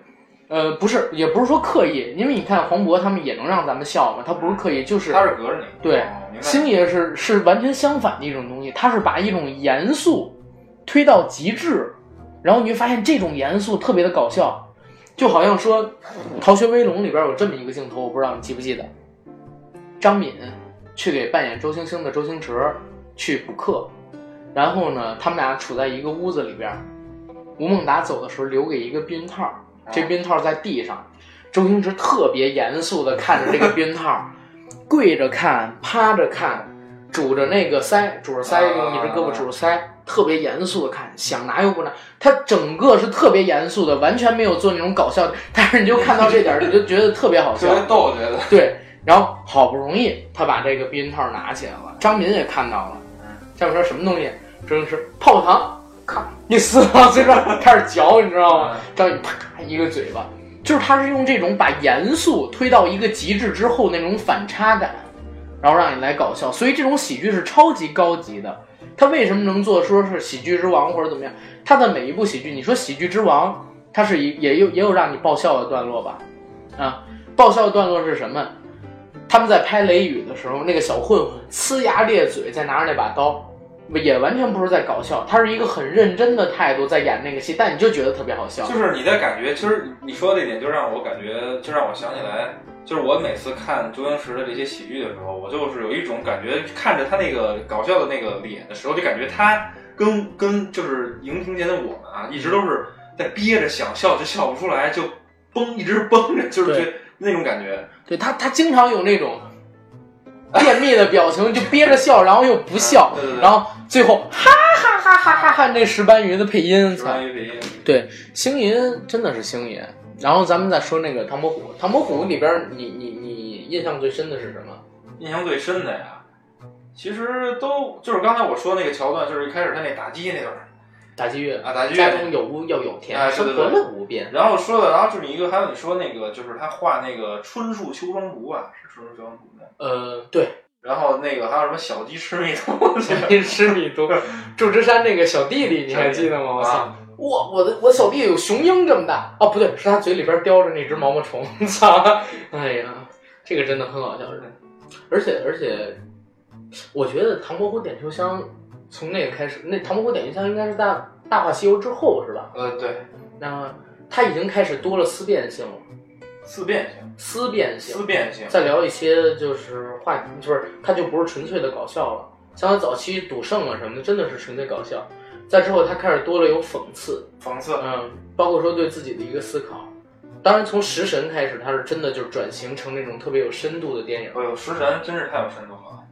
呃，不是，也不是说刻意，因为你看黄渤他们也能让咱们笑嘛，他不是刻意，就是他是隔着你。对，星爷是是完全相反的一种东西，他是把一种严肃推到极致，然后你会发现这种严肃特别的搞笑，就好像说《逃学威龙》里边有这么一个镜头，我不知道你记不记得，张敏去给扮演周星星的周星驰去补课，然后呢，他们俩处在一个屋子里边，吴孟达走的时候留给一个避孕套。这避孕套在地上，周星驰特别严肃的看着这个避孕套，跪着看，趴着看，拄着那个腮，拄着腮用一只胳膊拄着腮，特别严肃的看，想拿又不拿，他整个是特别严肃的，完全没有做那种搞笑，但是你就看到这点，你就觉得特别好笑，特别逗，觉得对。然后好不容易他把这个避孕套拿起来了，张敏也看到了，下面说什么东西？周星驰泡泡糖。你撕到嘴边开始嚼，你知道吗？张宇啪一个嘴巴，就是他是用这种把严肃推到一个极致之后那种反差感，然后让你来搞笑。所以这种喜剧是超级高级的。他为什么能做说是喜剧之王或者怎么样？他的每一部喜剧，你说喜剧之王，他是也也有也有让你爆笑的段落吧？啊，爆笑的段落是什么？他们在拍《雷雨》的时候，那个小混混呲牙咧嘴，在拿着那把刀。也完全不是在搞笑，他是一个很认真的态度在演那个戏，但你就觉得特别好笑。就是你的感觉，其实你说的这点就让我感觉，就让我想起来，就是我每次看周星驰的这些喜剧的时候，我就是有一种感觉，看着他那个搞笑的那个脸的时候，就感觉他跟跟就是荧屏前的我们啊，一直都是在憋着想笑，就笑不出来，就绷一直绷着，就是那种感觉。对他，他经常有那种。便秘的表情就憋着笑，然后又不笑，然后最后哈哈哈哈哈哈！那石斑鱼的配音，石斑鱼配音，对，星爷真的是星爷。然后咱们再说那个唐伯虎，唐伯虎里边，你你你印象最深的是什么？印象最深的呀，其实都就是刚才我说那个桥段，就是一开始他那打击那段，打鸡乐啊，打鸡乐，家中有屋又有田，生活乐无边。然后说的，然后就是一个，还有你说那个，就是他画那个春树秋霜图啊，是春树秋霜图。呃，对，然后那个还有什么小鸡吃米图，小鸡吃米图，祝枝山那个小弟弟你还记得吗？我操，我，我的我小弟有雄鹰这么大。哦，不对，是他嘴里边叼着那只毛毛虫，操，哎呀，这个真的很好笑，而且而且，我觉得《唐伯虎点秋香》从那个开始，那《唐伯虎点秋香》应该是大大话西游之后是吧？呃，对，那他已经开始多了思辨性了。思辨性，思辨性，思辨性。再聊一些就是话，就是他就不是纯粹的搞笑了。像他早期赌圣啊什么的，真的是纯粹搞笑。再之后，他开始多了有讽刺，讽刺，嗯，包括说对自己的一个思考。当然，从食神开始，他是真的就是转型成那种特别有深度的电影。哎呦，食神真是太有深度了。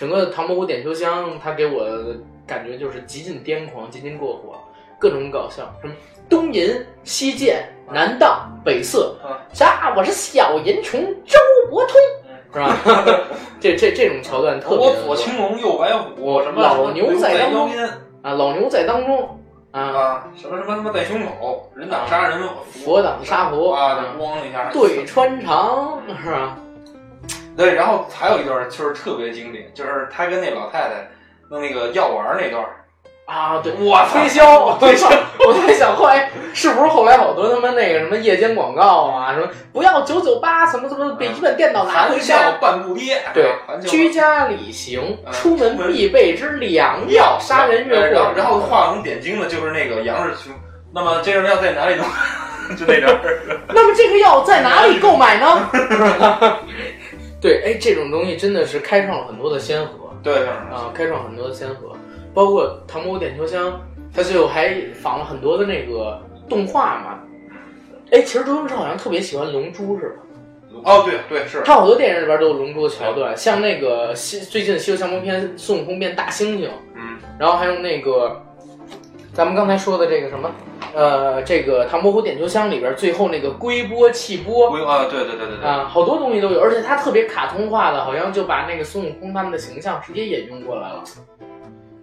嗯，整个唐伯虎点秋香，他给我感觉就是极尽癫狂，极尽过火，各种搞笑，什么东淫西贱南荡北色，啥？我是小淫虫周伯通，是吧？这这这种桥段特别。我左青龙右白虎，什么老牛在当中啊，老牛在当中。啊，什么什么他妈在胸口，人挡杀人，佛挡杀佛啊，咣一下，对穿肠是吧？对，然后还有一段就是特别经典，就是他跟那老太太弄那个药丸那段。啊，对，我推销，推销，我在想，后来是不是后来好多他妈那个什么夜间广告啊，什么不要九九八，什么什么笔记本电脑拿回家，半步跌，对，居家旅行出门必备之良药，杀人越货，然后画龙点睛的就是那个杨氏兄，那么这个药在哪里呢？就那点 那么这个药在哪里购买呢？对，哎，这种东西真的是开创了很多的先河，对，啊，开创很多的先河。包括《唐伯虎点秋香》，他最后还仿了很多的那个动画嘛。哎，其实周星驰好像特别喜欢《龙珠》，是吧？哦，对对是。他好多电影里边都有《龙珠》的桥段，像那个西最近的《西游降魔篇》，孙悟空变大猩猩。嗯。然后还有那个，咱们刚才说的这个什么，呃，这个《唐伯虎点秋香》里边最后那个龟波气波。龟啊，对对对对对。啊，好多东西都有，而且它特别卡通化的，好像就把那个孙悟空他们的形象直接引用过来了。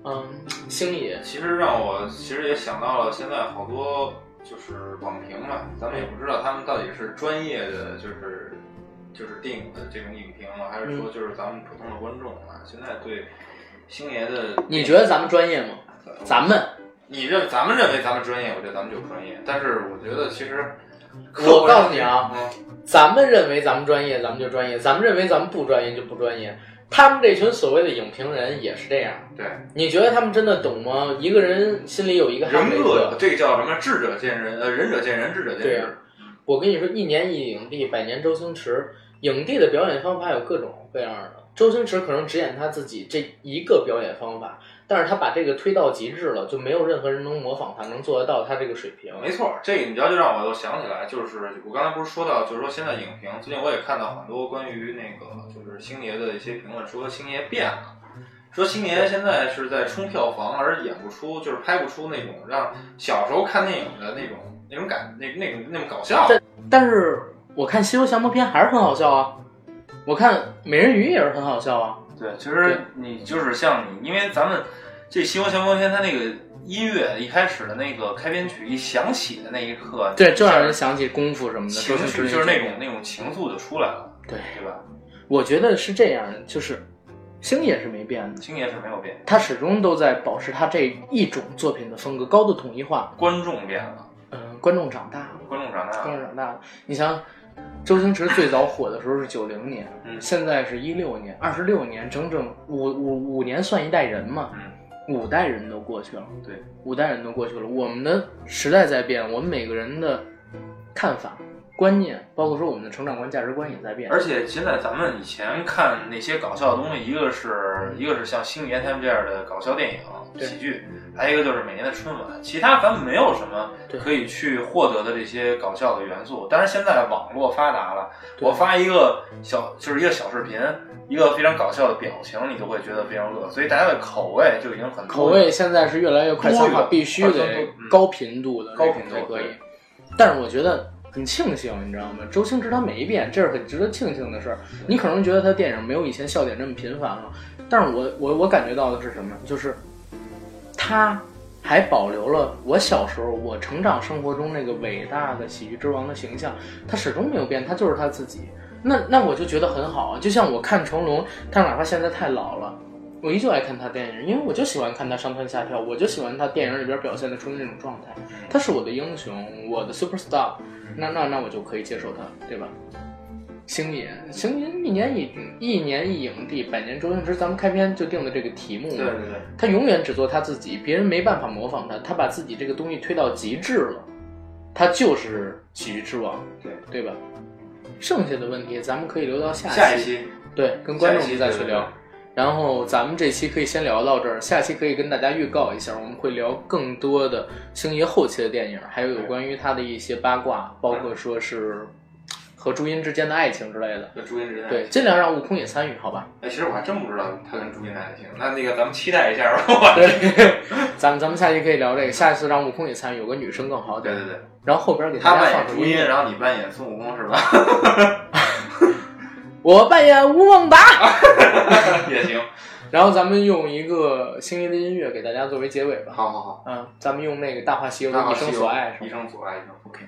嗯，星爷其实让我其实也想到了，现在好多就是网评嘛，咱们也不知道他们到底是专业的，就是就是电影的这种影评啊，还是说就是咱们普通的观众啊？现在对星爷的，你觉得咱们专业吗？咱们，你认咱们认为咱们专业，我觉得咱们就专业。但是我觉得其实，我告诉你啊，咱们认为咱们专业，咱们就专业；咱们认为咱们不专业，就不专业。他们这群所谓的影评人也是这样，对？你觉得他们真的懂吗？一个人心里有一个人格，这个叫什么？智者见仁，呃，仁者见仁，智者见智。我跟你说，一年一影帝，百年周星驰。影帝的表演方法有各种各样的，周星驰可能只演他自己这一个表演方法。但是他把这个推到极致了，就没有任何人能模仿他，能做得到他这个水平。没错，这个你知道，就让我又想起来，就是我刚才不是说到，就是说现在影评，最近我也看到很多关于那个就是星爷的一些评论，说星爷变了，说星爷现在是在冲票房，而演不出，就是拍不出那种让小时候看电影的那种那种感，那那种那种搞笑。但但是我看《西游降魔篇》还是很好笑啊，我看《美人鱼》也是很好笑啊。对，其实你就是像你，因为咱们这《西游降魔篇》它那个音乐一开始的那个开篇曲一响起的那一刻，对，就让人想起功夫什么的，情绪就是那种那种情愫就出来了，对，对吧？我觉得是这样的，就是星爷是没变的，星爷是没有变，他始终都在保持他这一种作品的风格，高度统一化。观众变了，嗯，观众长大了，观众长大了，观众长大了。你像。周星驰最早火的时候是九零年，现在是一六年，二十六年，整整五五五年算一代人嘛，五代人都过去了，对，五代人都过去了，我们的时代在变，我们每个人的看法。观念，包括说我们的成长观、价值观也在变。而且现在咱们以前看那些搞笑的东西，一个是一个是像星爷他们这样的搞笑电影、喜剧，还有一个就是每年的春晚。其他咱们没有什么可以去获得的这些搞笑的元素。但是现在网络发达了，我发一个小就是一个小视频，一个非常搞笑的表情，你都会觉得非常乐。所以大家的口味就已经很口味现在是越来越快餐化，必须得高频度的高频度可以。但是我觉得。很庆幸，你知道吗？周星驰他没变，这是很值得庆幸的事儿。你可能觉得他电影没有以前笑点这么频繁了，但是我我我感觉到的是什么？就是他还保留了我小时候、我成长生活中那个伟大的喜剧之王的形象，他始终没有变，他就是他自己。那那我就觉得很好啊。就像我看成龙，他哪怕现在太老了，我依旧爱看他电影，因为我就喜欢看他上蹿下跳，我就喜欢他电影里边表现的出那种状态。他是我的英雄，我的 super star。那那那我就可以接受他，对吧？星爷，星爷一年一一年一影帝，百年周星驰，咱们开篇就定的这个题目，对对对，他永远只做他自己，别人没办法模仿他，他把自己这个东西推到极致了，他就是喜剧之王，对对吧？剩下的问题咱们可以留到下一期，对，跟观众们再去聊。然后咱们这期可以先聊到这儿，下期可以跟大家预告一下，我们会聊更多的星爷后期的电影，还有有关于他的一些八卦，包括说是和朱茵之间的爱情之类的。和朱茵之间对，尽量让悟空也参与，好吧？哎，其实我还真不知道他跟朱茵的爱情，那那个咱们期待一下吧。对，咱们咱们下期可以聊这个，下一次让悟空也参与，有个女生更好点。对对对。然后后边给大家放朱茵，然后你扮演孙悟空是吧？我扮演吴孟达 也行。然后咱们用一个星爷的音乐给大家作为结尾吧。好好好，嗯，咱们用那个《大话西游》的一生所爱，一生所爱，OK。